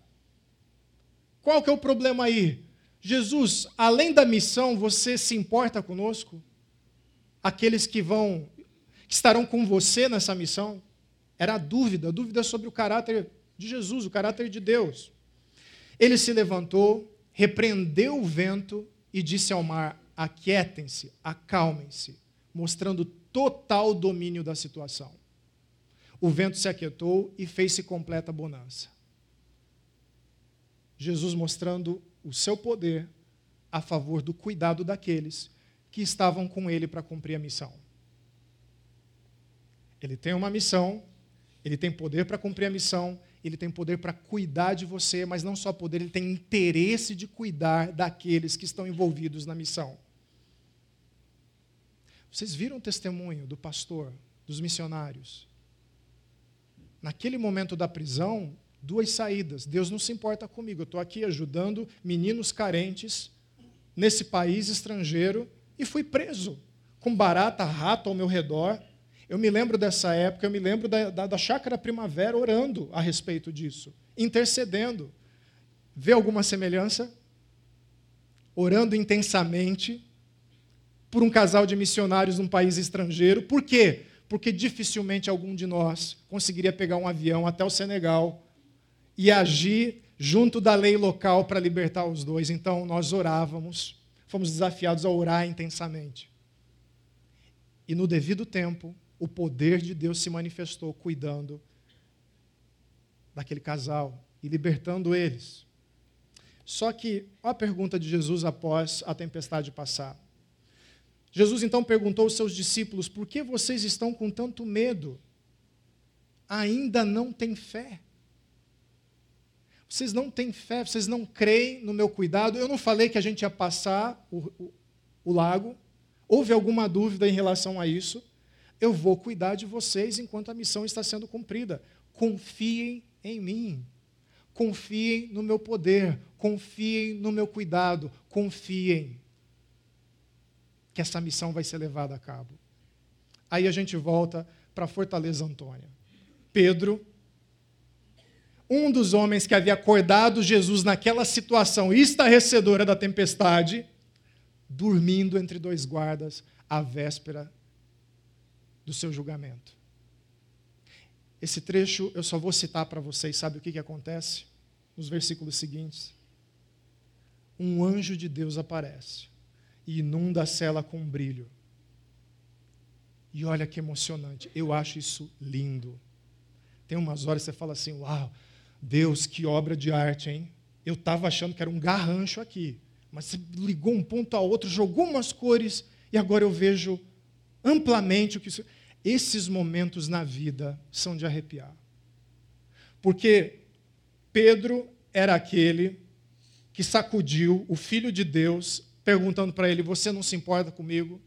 Qual que é o problema aí? Jesus, além da missão, você se importa conosco? Aqueles que vão, que estarão com você nessa missão? Era a dúvida, a dúvida sobre o caráter de Jesus, o caráter de Deus. Ele se levantou, repreendeu o vento e disse ao mar: Aquietem-se, acalmem-se, mostrando total domínio da situação. O vento se aquietou e fez-se completa bonança. Jesus mostrando o seu poder a favor do cuidado daqueles que estavam com ele para cumprir a missão. Ele tem uma missão, ele tem poder para cumprir a missão, ele tem poder para cuidar de você, mas não só poder, ele tem interesse de cuidar daqueles que estão envolvidos na missão. Vocês viram o testemunho do pastor, dos missionários? Naquele momento da prisão, duas saídas. Deus não se importa comigo. Eu estou aqui ajudando meninos carentes nesse país estrangeiro e fui preso com barata, rato ao meu redor. Eu me lembro dessa época, eu me lembro da, da, da chácara primavera orando a respeito disso, intercedendo. Vê alguma semelhança? Orando intensamente por um casal de missionários num país estrangeiro. Por quê? Porque dificilmente algum de nós conseguiria pegar um avião até o Senegal e agir junto da lei local para libertar os dois. Então nós orávamos, fomos desafiados a orar intensamente. E no devido tempo, o poder de Deus se manifestou cuidando daquele casal e libertando eles. Só que, olha a pergunta de Jesus após a tempestade passar. Jesus então perguntou aos seus discípulos: Por que vocês estão com tanto medo? Ainda não têm fé? Vocês não têm fé, vocês não creem no meu cuidado. Eu não falei que a gente ia passar o, o, o lago. Houve alguma dúvida em relação a isso? Eu vou cuidar de vocês enquanto a missão está sendo cumprida. Confiem em mim. Confiem no meu poder. Confiem no meu cuidado. Confiem que essa missão vai ser levada a cabo. Aí a gente volta para Fortaleza Antônia. Pedro, um dos homens que havia acordado Jesus naquela situação estarrecedora da tempestade, dormindo entre dois guardas à véspera do seu julgamento. Esse trecho eu só vou citar para vocês, sabe o que, que acontece? Nos versículos seguintes. Um anjo de Deus aparece e inunda a cela com um brilho. E olha que emocionante, eu acho isso lindo. Tem umas horas que você fala assim: Uau, Deus, que obra de arte, hein? Eu estava achando que era um garrancho aqui, mas você ligou um ponto a outro, jogou umas cores, e agora eu vejo amplamente o que isso. Esses momentos na vida são de arrepiar. Porque Pedro era aquele que sacudiu o Filho de Deus, perguntando para ele: Você não se importa comigo?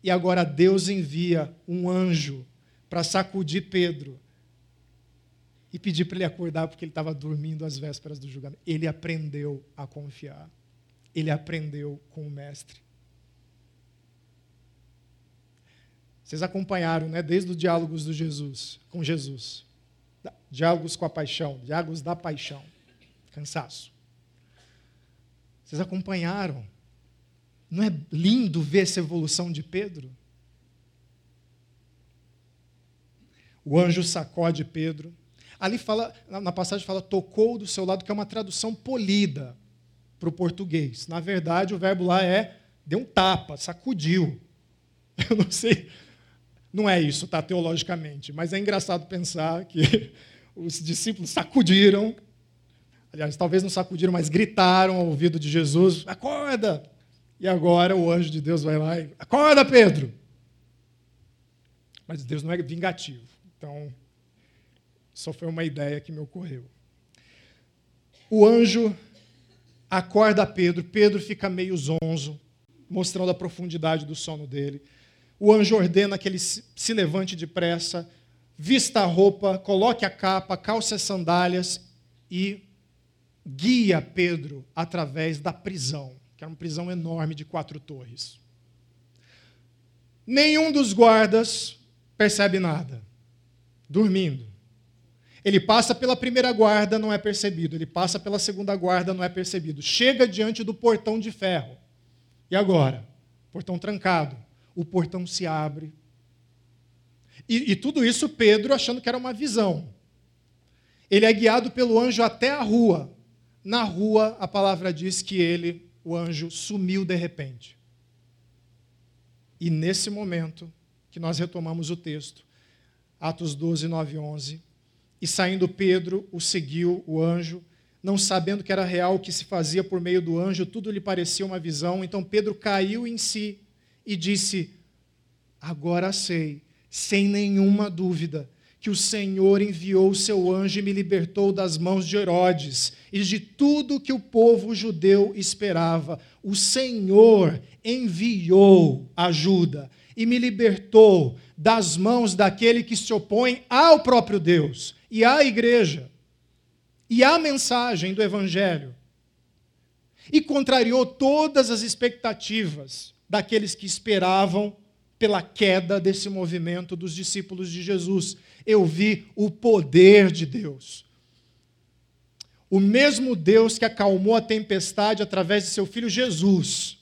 E agora Deus envia um anjo para sacudir Pedro e pedir para ele acordar porque ele estava dormindo às vésperas do julgamento. Ele aprendeu a confiar. Ele aprendeu com o Mestre. Vocês acompanharam, né, desde os diálogos do Jesus, com Jesus. Diálogos com a paixão, diálogos da paixão. Cansaço. Vocês acompanharam. Não é lindo ver essa evolução de Pedro? O anjo sacode Pedro. Ali fala, na passagem fala, tocou do seu lado, que é uma tradução polida para o português. Na verdade, o verbo lá é deu um tapa, sacudiu. [LAUGHS] Eu não sei não é isso, tá, teologicamente, mas é engraçado pensar que [LAUGHS] os discípulos sacudiram, aliás, talvez não sacudiram, mas gritaram ao ouvido de Jesus: acorda! E agora o anjo de Deus vai lá e: acorda, Pedro! Mas Deus não é vingativo, então só foi uma ideia que me ocorreu. O anjo acorda Pedro, Pedro fica meio zonzo, mostrando a profundidade do sono dele o anjo ordena que ele se levante depressa, vista a roupa, coloque a capa, calce as sandálias e guia Pedro através da prisão, que era uma prisão enorme de quatro torres. Nenhum dos guardas percebe nada, dormindo. Ele passa pela primeira guarda, não é percebido. Ele passa pela segunda guarda, não é percebido. Chega diante do portão de ferro. E agora? Portão trancado o portão se abre. E, e, tudo isso Pedro achando que era uma visão. Ele é guiado pelo anjo até a rua. Na rua, a palavra diz que ele, o anjo, sumiu de repente. E nesse momento que nós retomamos o texto, Atos 12, 9 e 11, e saindo Pedro, o seguiu o anjo, não sabendo que era real o que se fazia por meio do anjo, tudo lhe parecia uma visão. Então Pedro caiu em si e disse: Agora sei, sem nenhuma dúvida, que o Senhor enviou o seu anjo e me libertou das mãos de Herodes e de tudo que o povo judeu esperava. O Senhor enviou ajuda e me libertou das mãos daquele que se opõe ao próprio Deus e à igreja e à mensagem do Evangelho. E contrariou todas as expectativas daqueles que esperavam pela queda desse movimento dos discípulos de Jesus. Eu vi o poder de Deus. O mesmo Deus que acalmou a tempestade através de seu filho Jesus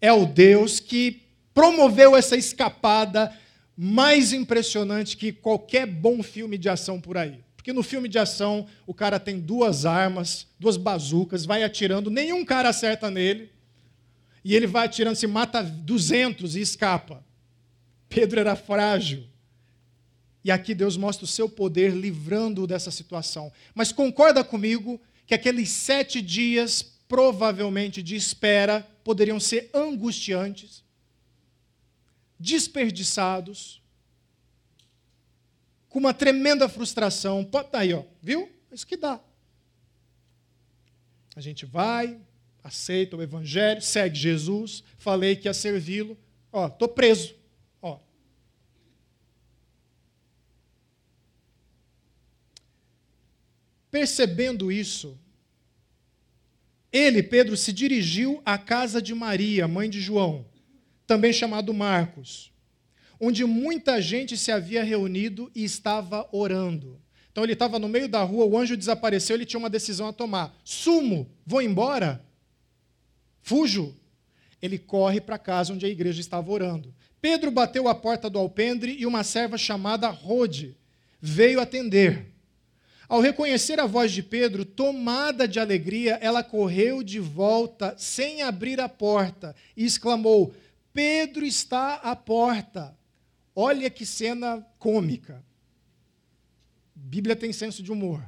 é o Deus que promoveu essa escapada mais impressionante que qualquer bom filme de ação por aí. Porque no filme de ação, o cara tem duas armas, duas bazucas, vai atirando, nenhum cara acerta nele. E ele vai atirando, se mata 200 e escapa. Pedro era frágil. E aqui Deus mostra o seu poder livrando-o dessa situação. Mas concorda comigo que aqueles sete dias, provavelmente de espera, poderiam ser angustiantes, desperdiçados, com uma tremenda frustração. Estar aí, ó, viu? Isso que dá. A gente vai, aceita o evangelho, segue Jesus, falei que ia servi-lo, ó, estou preso, ó. Percebendo isso, ele, Pedro, se dirigiu à casa de Maria, mãe de João, também chamado Marcos, onde muita gente se havia reunido e estava orando. Então ele estava no meio da rua, o anjo desapareceu, ele tinha uma decisão a tomar. Sumo, vou embora? Fujo? Ele corre para casa onde a igreja estava orando. Pedro bateu a porta do alpendre e uma serva chamada Rode veio atender. Ao reconhecer a voz de Pedro, tomada de alegria, ela correu de volta sem abrir a porta e exclamou: Pedro está à porta. Olha que cena cômica. Bíblia tem senso de humor.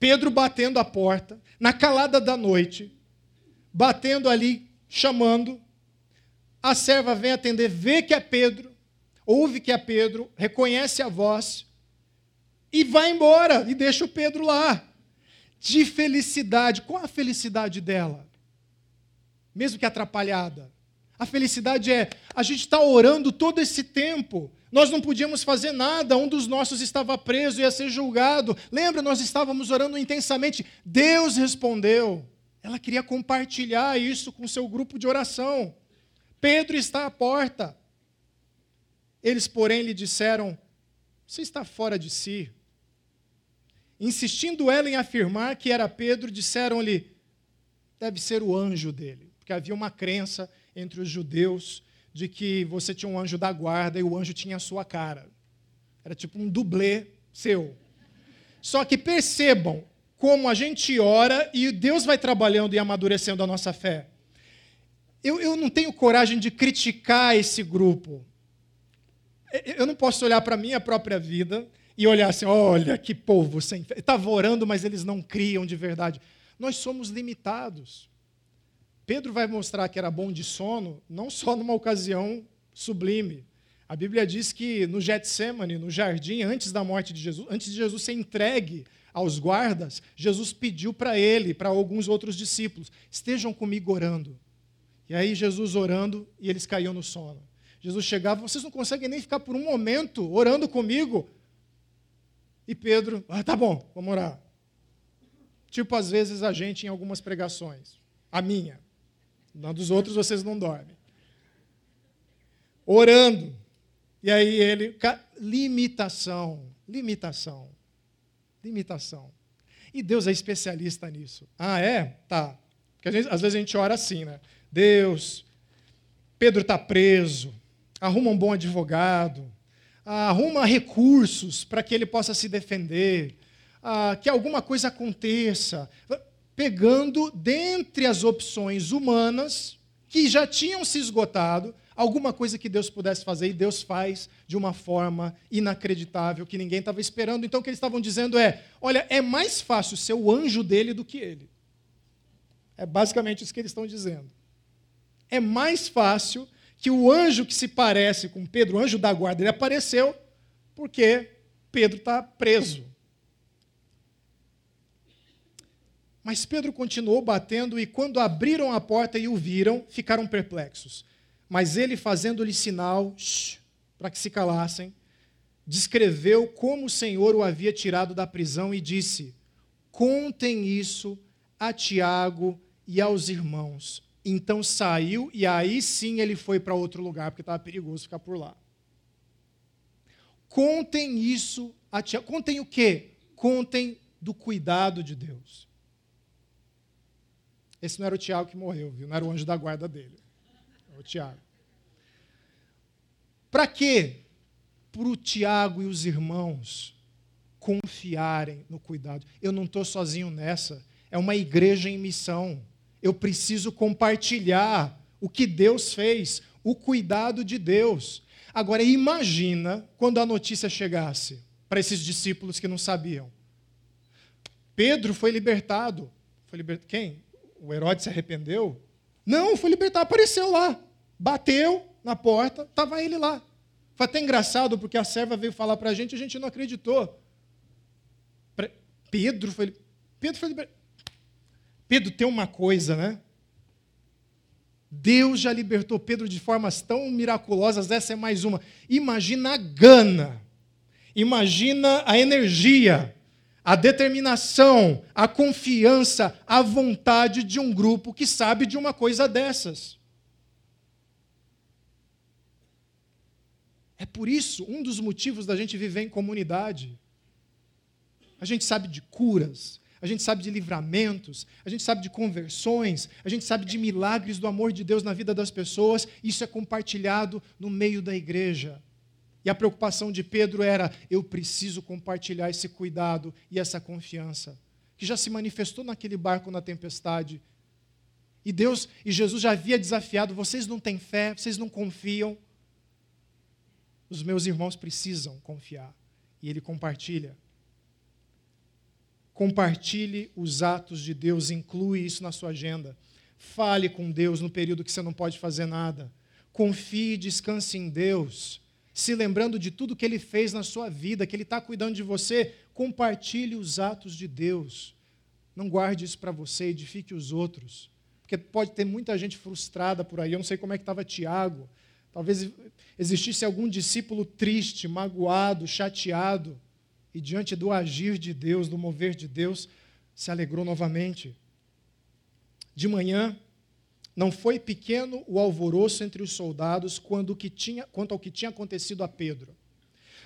Pedro batendo a porta, na calada da noite, batendo ali, chamando. A serva vem atender, vê que é Pedro, ouve que é Pedro, reconhece a voz e vai embora e deixa o Pedro lá. De felicidade. Qual a felicidade dela? Mesmo que atrapalhada. A felicidade é a gente está orando todo esse tempo. Nós não podíamos fazer nada, um dos nossos estava preso, ia ser julgado. Lembra, nós estávamos orando intensamente. Deus respondeu. Ela queria compartilhar isso com seu grupo de oração. Pedro está à porta. Eles, porém, lhe disseram: Você está fora de si. Insistindo ela em afirmar que era Pedro, disseram-lhe: Deve ser o anjo dele. Porque havia uma crença entre os judeus de que você tinha um anjo da guarda e o anjo tinha a sua cara. Era tipo um dublê seu. Só que percebam como a gente ora e Deus vai trabalhando e amadurecendo a nossa fé. Eu, eu não tenho coragem de criticar esse grupo. Eu não posso olhar para a minha própria vida e olhar assim: olha que povo sem fé. Estava orando, mas eles não criam de verdade. Nós somos limitados. Pedro vai mostrar que era bom de sono, não só numa ocasião sublime. A Bíblia diz que no Getsemane, no jardim, antes da morte de Jesus, antes de Jesus ser entregue aos guardas, Jesus pediu para ele, para alguns outros discípulos: estejam comigo orando. E aí Jesus orando e eles caíam no sono. Jesus chegava, vocês não conseguem nem ficar por um momento orando comigo. E Pedro, ah, tá bom, vamos orar. Tipo, às vezes a gente em algumas pregações. A minha. Na dos outros vocês não dormem. Orando. E aí ele. Limitação. Limitação. Limitação. E Deus é especialista nisso. Ah, é? Tá. Porque gente, às vezes a gente ora assim, né? Deus, Pedro está preso, arruma um bom advogado, arruma recursos para que ele possa se defender, que alguma coisa aconteça, pegando dentre as opções humanas que já tinham se esgotado, alguma coisa que Deus pudesse fazer, e Deus faz de uma forma inacreditável, que ninguém estava esperando. Então o que eles estavam dizendo é: olha, é mais fácil ser o anjo dele do que ele. É basicamente isso que eles estão dizendo. É mais fácil que o anjo que se parece com Pedro, o anjo da guarda, ele apareceu porque Pedro está preso. Mas Pedro continuou batendo, e quando abriram a porta e o viram, ficaram perplexos. Mas ele, fazendo-lhe sinal para que se calassem, descreveu como o Senhor o havia tirado da prisão e disse: Contem isso a Tiago e aos irmãos. Então saiu e aí sim ele foi para outro lugar, porque estava perigoso ficar por lá. Contem isso a Tiago. Contem o quê? Contem do cuidado de Deus. Esse não era o Tiago que morreu, viu? Não era o anjo da guarda dele. O Tiago. Para quê? Para o Tiago e os irmãos confiarem no cuidado. Eu não estou sozinho nessa. É uma igreja em missão. Eu preciso compartilhar o que Deus fez, o cuidado de Deus. Agora, imagina quando a notícia chegasse para esses discípulos que não sabiam. Pedro foi libertado. Foi libert... Quem? O Herodes se arrependeu? Não, foi libertado, apareceu lá. Bateu na porta, estava ele lá. Foi até engraçado, porque a serva veio falar para a gente e a gente não acreditou. Pedro foi, Pedro foi. Pedro tem uma coisa, né? Deus já libertou Pedro de formas tão miraculosas, essa é mais uma. Imagina a gana, imagina a energia, a determinação, a confiança, a vontade de um grupo que sabe de uma coisa dessas. É por isso um dos motivos da gente viver em comunidade. A gente sabe de curas, a gente sabe de livramentos, a gente sabe de conversões, a gente sabe de milagres do amor de Deus na vida das pessoas. Isso é compartilhado no meio da igreja. E a preocupação de Pedro era: eu preciso compartilhar esse cuidado e essa confiança, que já se manifestou naquele barco na tempestade. E Deus e Jesus já havia desafiado: vocês não têm fé, vocês não confiam. Os meus irmãos precisam confiar. E ele compartilha. Compartilhe os atos de Deus, inclui isso na sua agenda. Fale com Deus no período que você não pode fazer nada. Confie e descanse em Deus, se lembrando de tudo que Ele fez na sua vida, que Ele está cuidando de você. Compartilhe os atos de Deus. Não guarde isso para você, edifique os outros. Porque pode ter muita gente frustrada por aí. Eu não sei como é que estava Tiago. Talvez existisse algum discípulo triste, magoado, chateado e diante do agir de Deus, do mover de Deus, se alegrou novamente. De manhã, não foi pequeno o alvoroço entre os soldados quando que tinha, quanto ao que tinha acontecido a Pedro.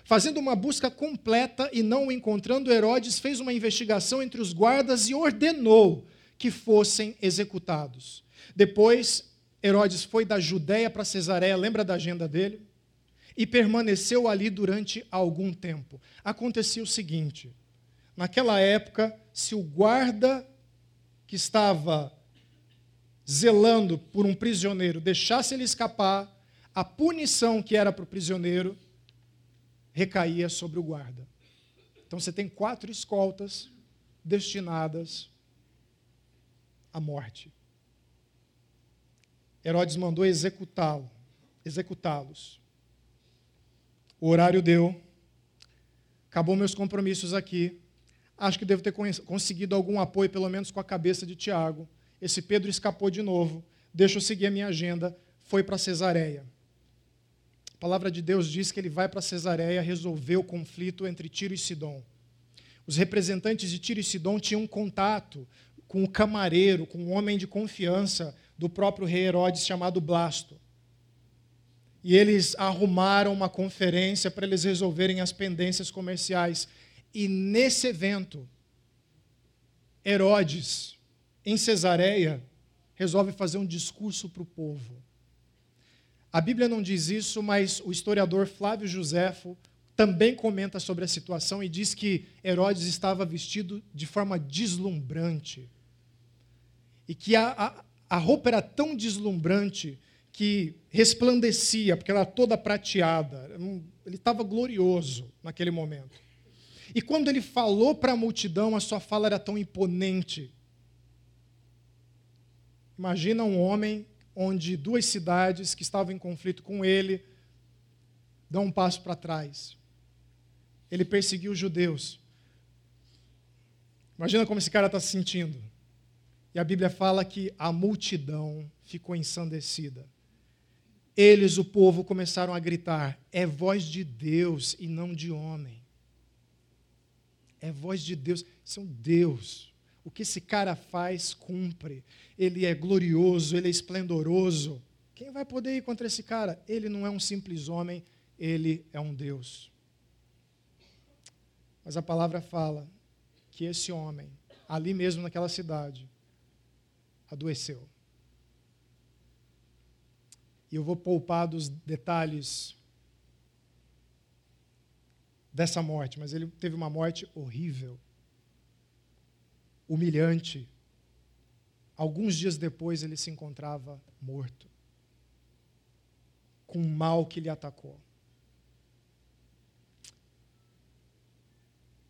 Fazendo uma busca completa e não o encontrando, Herodes fez uma investigação entre os guardas e ordenou que fossem executados. Depois, Herodes foi da Judéia para Cesareia, lembra da agenda dele? e permaneceu ali durante algum tempo. Acontecia o seguinte: naquela época, se o guarda que estava zelando por um prisioneiro deixasse ele escapar, a punição que era para o prisioneiro recaía sobre o guarda. Então você tem quatro escoltas destinadas à morte. Herodes mandou executá-lo, executá-los. O horário deu. Acabou meus compromissos aqui. Acho que devo ter conseguido algum apoio, pelo menos com a cabeça de Tiago. Esse Pedro escapou de novo. Deixa eu seguir a minha agenda. Foi para Cesareia. A palavra de Deus diz que ele vai para Cesareia resolver o conflito entre Tiro e Sidom. Os representantes de Tiro e Sidom tinham contato com o camareiro, com um homem de confiança do próprio rei Herodes chamado Blasto e eles arrumaram uma conferência para eles resolverem as pendências comerciais. E nesse evento, Herodes, em Cesareia, resolve fazer um discurso para o povo. A Bíblia não diz isso, mas o historiador Flávio Joséfo também comenta sobre a situação e diz que Herodes estava vestido de forma deslumbrante. E que a, a, a roupa era tão deslumbrante que resplandecia, porque era toda prateada. Ele estava glorioso naquele momento. E quando ele falou para a multidão, a sua fala era tão imponente. Imagina um homem onde duas cidades que estavam em conflito com ele dão um passo para trás. Ele perseguiu os judeus. Imagina como esse cara está se sentindo. E a Bíblia fala que a multidão ficou ensandecida. Eles, o povo, começaram a gritar: é voz de Deus e não de homem. É voz de Deus, um Deus. O que esse cara faz, cumpre. Ele é glorioso, ele é esplendoroso. Quem vai poder ir contra esse cara? Ele não é um simples homem, ele é um Deus. Mas a palavra fala que esse homem, ali mesmo naquela cidade, adoeceu. E eu vou poupar dos detalhes dessa morte, mas ele teve uma morte horrível, humilhante. Alguns dias depois ele se encontrava morto, com o mal que lhe atacou.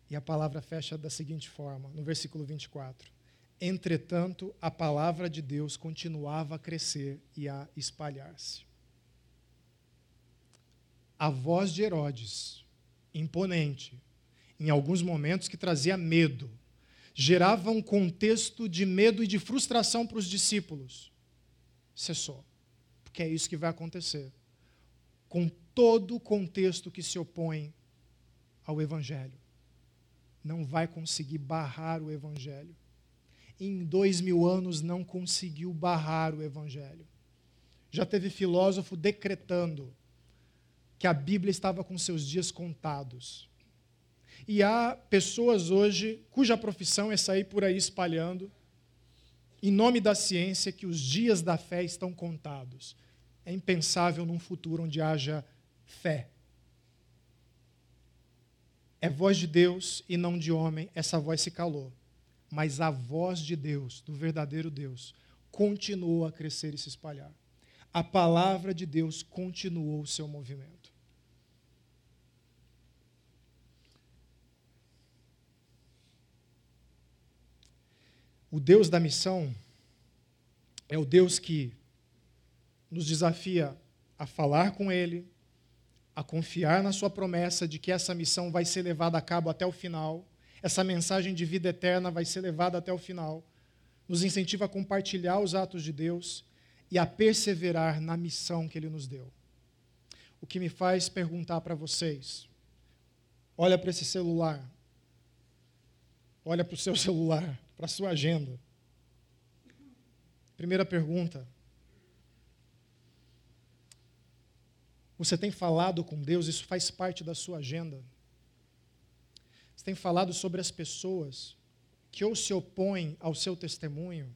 E a palavra fecha da seguinte forma, no versículo 24: Entretanto, a palavra de Deus continuava a crescer e a espalhar-se. A voz de Herodes, imponente, em alguns momentos que trazia medo, gerava um contexto de medo e de frustração para os discípulos. Cessou. Porque é isso que vai acontecer. Com todo o contexto que se opõe ao Evangelho. Não vai conseguir barrar o Evangelho em dois mil anos não conseguiu barrar o Evangelho. Já teve filósofo decretando que a Bíblia estava com seus dias contados. E há pessoas hoje cuja profissão é sair por aí espalhando, em nome da ciência, que os dias da fé estão contados. É impensável num futuro onde haja fé. É voz de Deus e não de homem, essa voz se calou. Mas a voz de Deus, do verdadeiro Deus, continuou a crescer e se espalhar. A palavra de Deus continuou o seu movimento. O Deus da missão é o Deus que nos desafia a falar com Ele, a confiar na Sua promessa de que essa missão vai ser levada a cabo até o final, essa mensagem de vida eterna vai ser levada até o final, nos incentiva a compartilhar os atos de Deus e a perseverar na missão que Ele nos deu. O que me faz perguntar para vocês: olha para esse celular, olha para o seu [LAUGHS] celular, para a sua agenda. Primeira pergunta: Você tem falado com Deus, isso faz parte da sua agenda. Você tem falado sobre as pessoas que ou se opõem ao seu testemunho,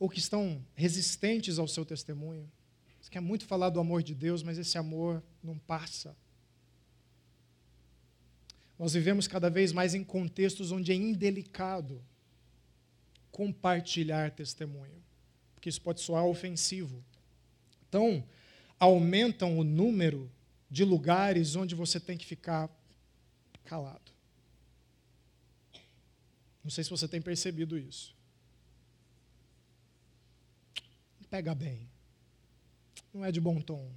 ou que estão resistentes ao seu testemunho. Você quer muito falar do amor de Deus, mas esse amor não passa. Nós vivemos cada vez mais em contextos onde é indelicado compartilhar testemunho porque isso pode soar ofensivo. Então, aumentam o número de lugares onde você tem que ficar calado. Não sei se você tem percebido isso. Pega bem. Não é de bom tom.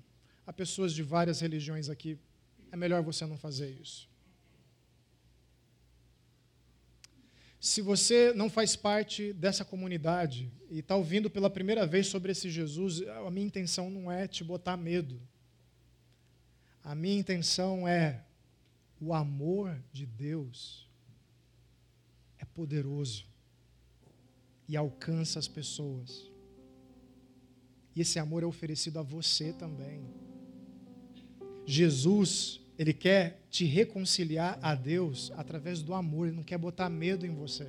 Há pessoas de várias religiões aqui. É melhor você não fazer isso. Se você não faz parte dessa comunidade e está ouvindo pela primeira vez sobre esse Jesus, a minha intenção não é te botar medo. A minha intenção é o amor de Deus é poderoso e alcança as pessoas. E esse amor é oferecido a você também. Jesus ele quer te reconciliar a Deus através do amor, ele não quer botar medo em você.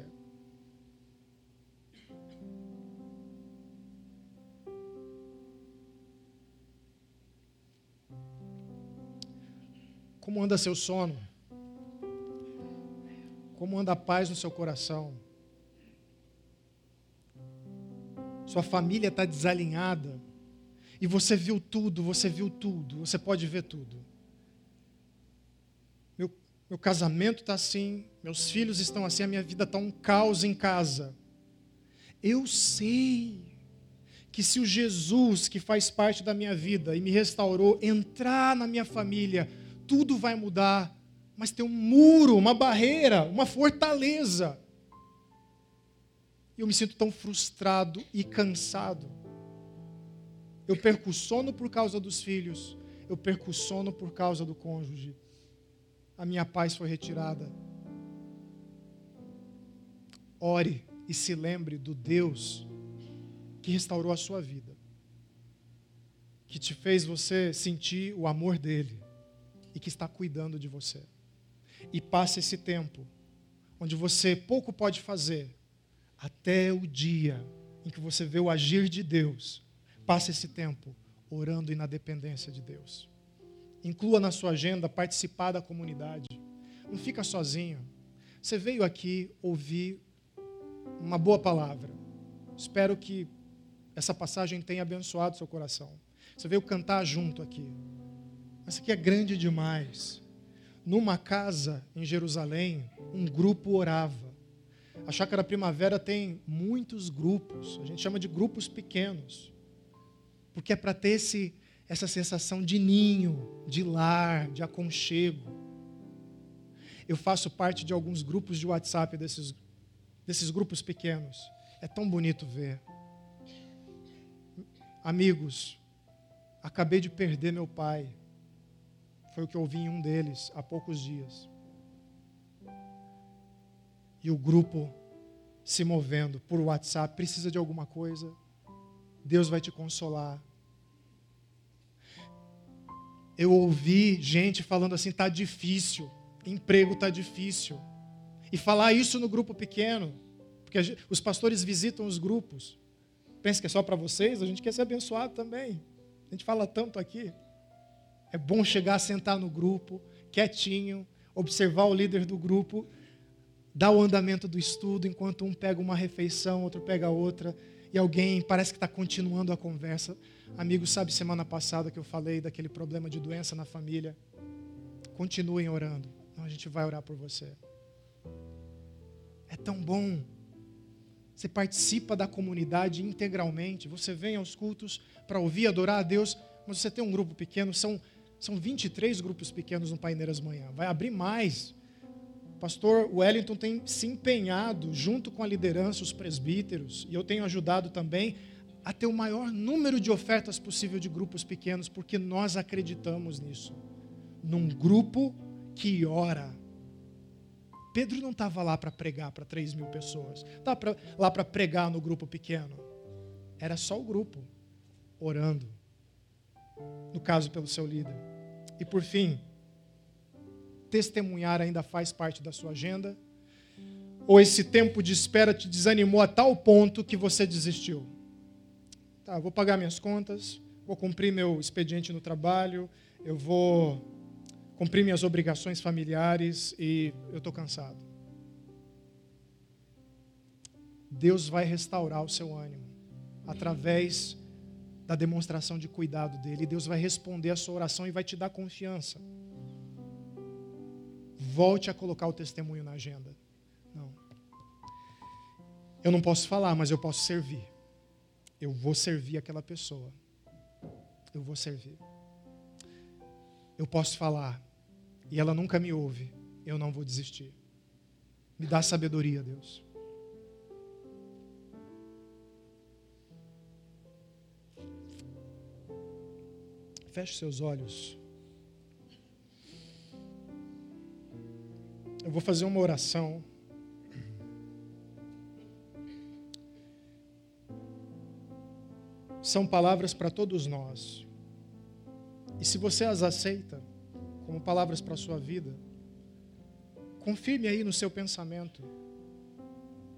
Como anda seu sono? Como anda a paz no seu coração? Sua família está desalinhada. E você viu tudo, você viu tudo, você pode ver tudo meu casamento está assim, meus filhos estão assim, a minha vida está um caos em casa. Eu sei que se o Jesus que faz parte da minha vida e me restaurou entrar na minha família, tudo vai mudar, mas tem um muro, uma barreira, uma fortaleza. E eu me sinto tão frustrado e cansado. Eu perco sono por causa dos filhos, eu perco sono por causa do cônjuge a minha paz foi retirada. Ore e se lembre do Deus que restaurou a sua vida, que te fez você sentir o amor dele e que está cuidando de você. E passe esse tempo onde você pouco pode fazer, até o dia em que você vê o agir de Deus. Passe esse tempo orando e na dependência de Deus. Inclua na sua agenda participar da comunidade. Não fica sozinho. Você veio aqui ouvir uma boa palavra. Espero que essa passagem tenha abençoado seu coração. Você veio cantar junto aqui. Essa aqui é grande demais. Numa casa em Jerusalém, um grupo orava. A Chácara Primavera tem muitos grupos, a gente chama de grupos pequenos, porque é para ter esse, essa sensação de ninho, de lar, de aconchego. Eu faço parte de alguns grupos de WhatsApp desses, desses grupos pequenos. É tão bonito ver. Amigos, acabei de perder meu pai. Foi o que eu ouvi em um deles há poucos dias. E o grupo se movendo por WhatsApp, precisa de alguma coisa, Deus vai te consolar, Eu ouvi gente falando assim: tá difícil, emprego tá difícil. E falar isso no grupo pequeno, porque os pastores visitam os grupos. Pensa que é só para vocês, a gente quer ser abençoado também. A gente fala tanto aqui. É bom chegar, sentar no grupo, quietinho, observar o líder do grupo, dar o andamento do estudo, enquanto um pega uma refeição, outro pega outra, e alguém parece que está continuando a conversa. Amigo, sabe semana passada que eu falei daquele problema de doença na família? Continuem orando. Não, a gente vai orar por você. É tão bom. Você participa da comunidade integralmente. Você vem aos cultos para ouvir, adorar a Deus, mas você tem um grupo pequeno, são são 23 grupos pequenos no Paineiras Manhã. Vai abrir mais. O pastor Wellington tem se empenhado, junto com a liderança, os presbíteros, e eu tenho ajudado também a ter o maior número de ofertas possível de grupos pequenos, porque nós acreditamos nisso. Num grupo que ora. Pedro não estava lá para pregar para 3 mil pessoas, estava lá para pregar no grupo pequeno. Era só o grupo, orando. No caso, pelo seu líder. E por fim, testemunhar ainda faz parte da sua agenda? Ou esse tempo de espera te desanimou a tal ponto que você desistiu? Tá, vou pagar minhas contas, vou cumprir meu expediente no trabalho, eu vou cumprir minhas obrigações familiares e eu estou cansado. Deus vai restaurar o seu ânimo através da demonstração de cuidado dele. Deus vai responder a sua oração e vai te dar confiança. Volte a colocar o testemunho na agenda. Não. Eu não posso falar, mas eu posso servir. Eu vou servir aquela pessoa. Eu vou servir. Eu posso falar e ela nunca me ouve. Eu não vou desistir. Me dá sabedoria, Deus. Feche seus olhos. Eu vou fazer uma oração. São palavras para todos nós. E se você as aceita como palavras para a sua vida, confirme aí no seu pensamento.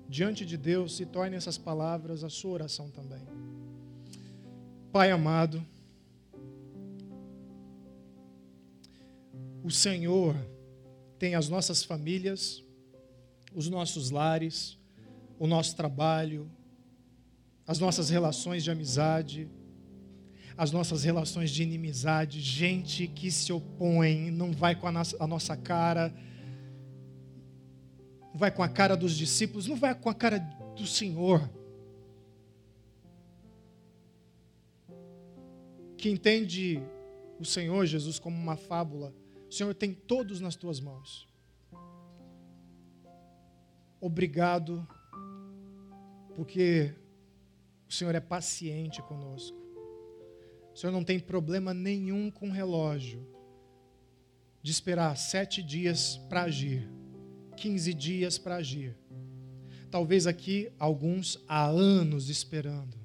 Diante de Deus, e torne essas palavras a sua oração também. Pai amado, o Senhor tem as nossas famílias, os nossos lares, o nosso trabalho, as nossas relações de amizade, as nossas relações de inimizade, gente que se opõe, não vai com a nossa, cara, não vai com a cara dos discípulos, não vai com a cara do Senhor. Que entende o Senhor Jesus como uma fábula, Senhor tem todos nas tuas mãos. Obrigado, porque o Senhor é paciente conosco. O Senhor não tem problema nenhum com o relógio de esperar sete dias para agir, quinze dias para agir. Talvez aqui alguns há anos esperando.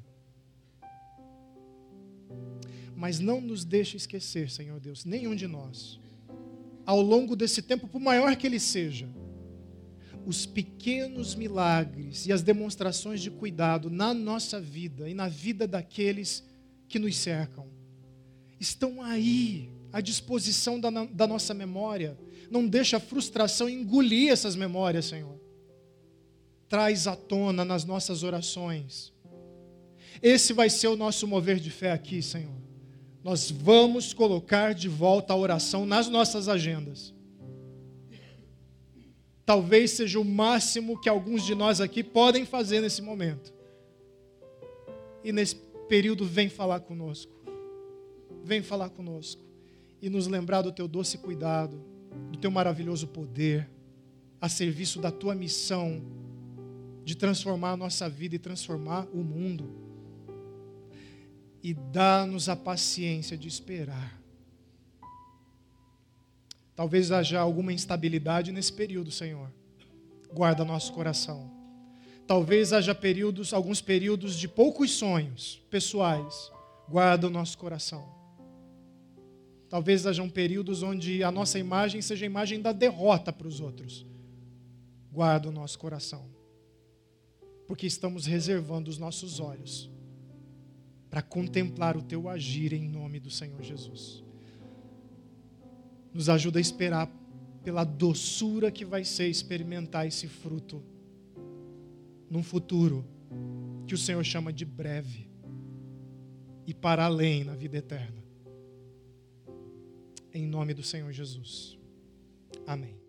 Mas não nos deixe esquecer, Senhor Deus, nenhum de nós, ao longo desse tempo, por maior que ele seja, os pequenos milagres e as demonstrações de cuidado na nossa vida e na vida daqueles que nos cercam estão aí à disposição da, da nossa memória. Não deixa a frustração engolir essas memórias, Senhor. Traz à tona nas nossas orações. Esse vai ser o nosso mover de fé aqui, Senhor nós vamos colocar de volta a oração nas nossas agendas. Talvez seja o máximo que alguns de nós aqui podem fazer nesse momento. E nesse período, vem falar conosco. Vem falar conosco. E nos lembrar do teu doce cuidado, do teu maravilhoso poder, a serviço da tua missão de transformar a nossa vida e transformar o mundo e dá-nos a paciência de esperar. Talvez haja alguma instabilidade nesse período, Senhor. Guarda nosso coração. Talvez haja períodos, alguns períodos de poucos sonhos pessoais. Guarda o nosso coração. Talvez hajam períodos onde a nossa imagem seja a imagem da derrota para os outros. Guarda o nosso coração, porque estamos reservando os nossos olhos para contemplar o teu agir em nome do Senhor Jesus. Nos ajuda a esperar pela doçura que vai ser experimentar esse fruto num futuro que o Senhor chama de breve e para além na vida eterna. Em nome do Senhor Jesus. Amém.